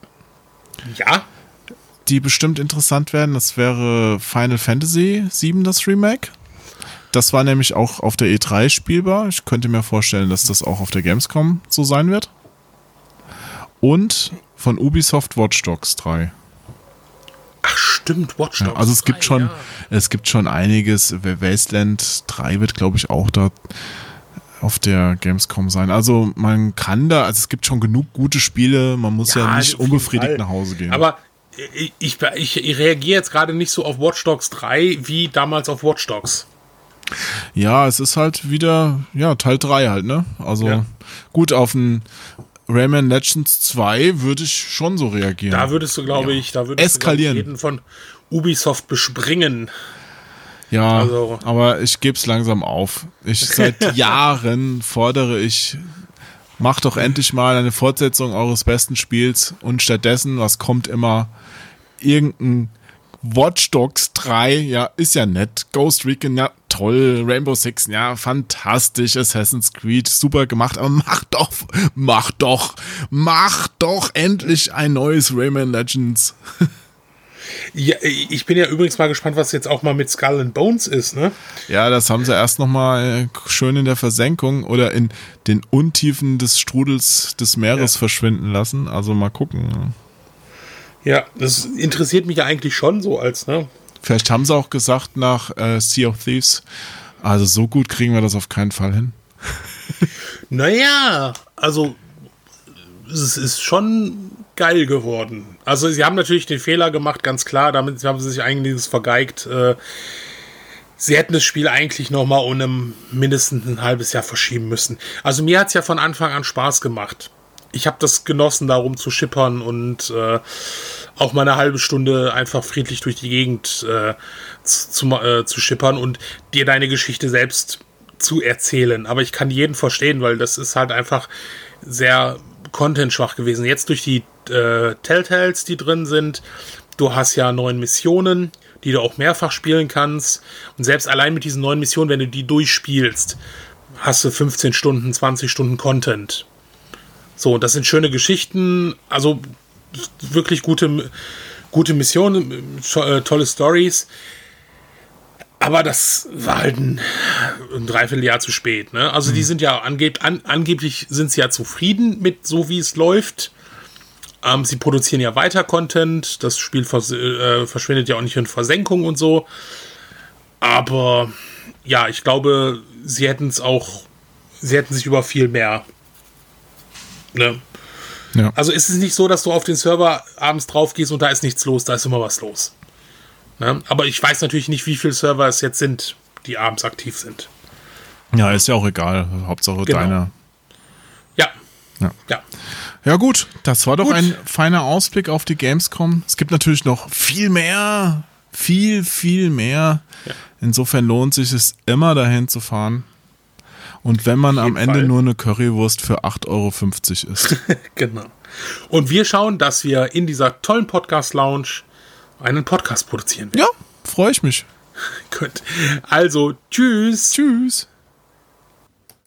Ja. Die bestimmt interessant werden. Das wäre Final Fantasy VII, das Remake. Das war nämlich auch auf der E3 spielbar. Ich könnte mir vorstellen, dass das auch auf der Gamescom so sein wird. Und von Ubisoft Watch Dogs 3. Ach stimmt, Watch Dogs. Ja, also es 3, gibt schon, ja. es gibt schon einiges. Wasteland 3 wird, glaube ich, auch da auf der Gamescom sein. Also man kann da, also es gibt schon genug gute Spiele, man muss ja, ja nicht unbefriedigt nach Hause gehen. Aber ich, ich, ich reagiere jetzt gerade nicht so auf Watch Dogs 3 wie damals auf Watch Dogs. Ja, es ist halt wieder, ja, Teil 3 halt, ne? Also ja. gut, auf ein Rayman Legends 2 würde ich schon so reagieren. Da würdest du, glaube ja. ich, da würdest Eskalieren. du jeden von Ubisoft bespringen. Ja, also. aber ich gebe es langsam auf. Ich seit Jahren fordere ich, macht doch endlich mal eine Fortsetzung eures besten Spiels und stattdessen, was kommt immer, irgendein Watch Dogs 3, ja, ist ja nett. Ghost Recon, ja, toll. Rainbow Six, ja, fantastisch. Assassin's Creed, super gemacht. Aber mach doch, mach doch, mach doch endlich ein neues Rayman Legends. Ja, ich bin ja übrigens mal gespannt, was jetzt auch mal mit Skull and Bones ist, ne? Ja, das haben sie erst noch mal äh, schön in der Versenkung oder in den Untiefen des Strudels des Meeres ja. verschwinden lassen. Also mal gucken. Ja, das interessiert mich ja eigentlich schon so als, ne? Vielleicht haben sie auch gesagt nach äh, Sea of Thieves, also so gut kriegen wir das auf keinen Fall hin. Naja, also es ist schon geil geworden. Also sie haben natürlich den Fehler gemacht, ganz klar, damit haben sie sich eigentlich vergeigt. Äh, sie hätten das Spiel eigentlich noch mal um mindestens ein halbes Jahr verschieben müssen. Also mir hat es ja von Anfang an Spaß gemacht. Ich habe das genossen, darum zu schippern und äh, auch mal eine halbe Stunde einfach friedlich durch die Gegend äh, zu, äh, zu schippern und dir deine Geschichte selbst zu erzählen. Aber ich kann jeden verstehen, weil das ist halt einfach sehr content-schwach gewesen. Jetzt durch die äh, Telltales, die drin sind, du hast ja neun Missionen, die du auch mehrfach spielen kannst. Und selbst allein mit diesen neun Missionen, wenn du die durchspielst, hast du 15 Stunden, 20 Stunden Content. So, das sind schöne Geschichten, also wirklich gute, gute Missionen, äh, tolle Stories. Aber das war halt ein, ein Dreivierteljahr zu spät. Ne? Also mhm. die sind ja angeb an, angeblich sind sie ja zufrieden mit so wie es läuft. Ähm, sie produzieren ja weiter Content. Das Spiel vers äh, verschwindet ja auch nicht in Versenkung und so. Aber ja, ich glaube, sie hätten es auch, sie hätten sich über viel mehr. Ne? Ja. Also ist es nicht so, dass du auf den Server abends drauf gehst und da ist nichts los, da ist immer was los. Ne? Aber ich weiß natürlich nicht, wie viele Server es jetzt sind, die abends aktiv sind. Ja, ist ja auch egal. Hauptsache genau. deine. Ja. ja. Ja. Ja, gut. Das war doch gut. ein feiner Ausblick auf die Gamescom. Es gibt natürlich noch viel mehr. Viel, viel mehr. Ja. Insofern lohnt sich es immer dahin zu fahren. Und wenn man am Ende Fall. nur eine Currywurst für 8,50 Euro isst. genau. Und wir schauen, dass wir in dieser tollen Podcast-Lounge einen Podcast produzieren werden. Ja, freue ich mich. Gut. Also, tschüss. Tschüss.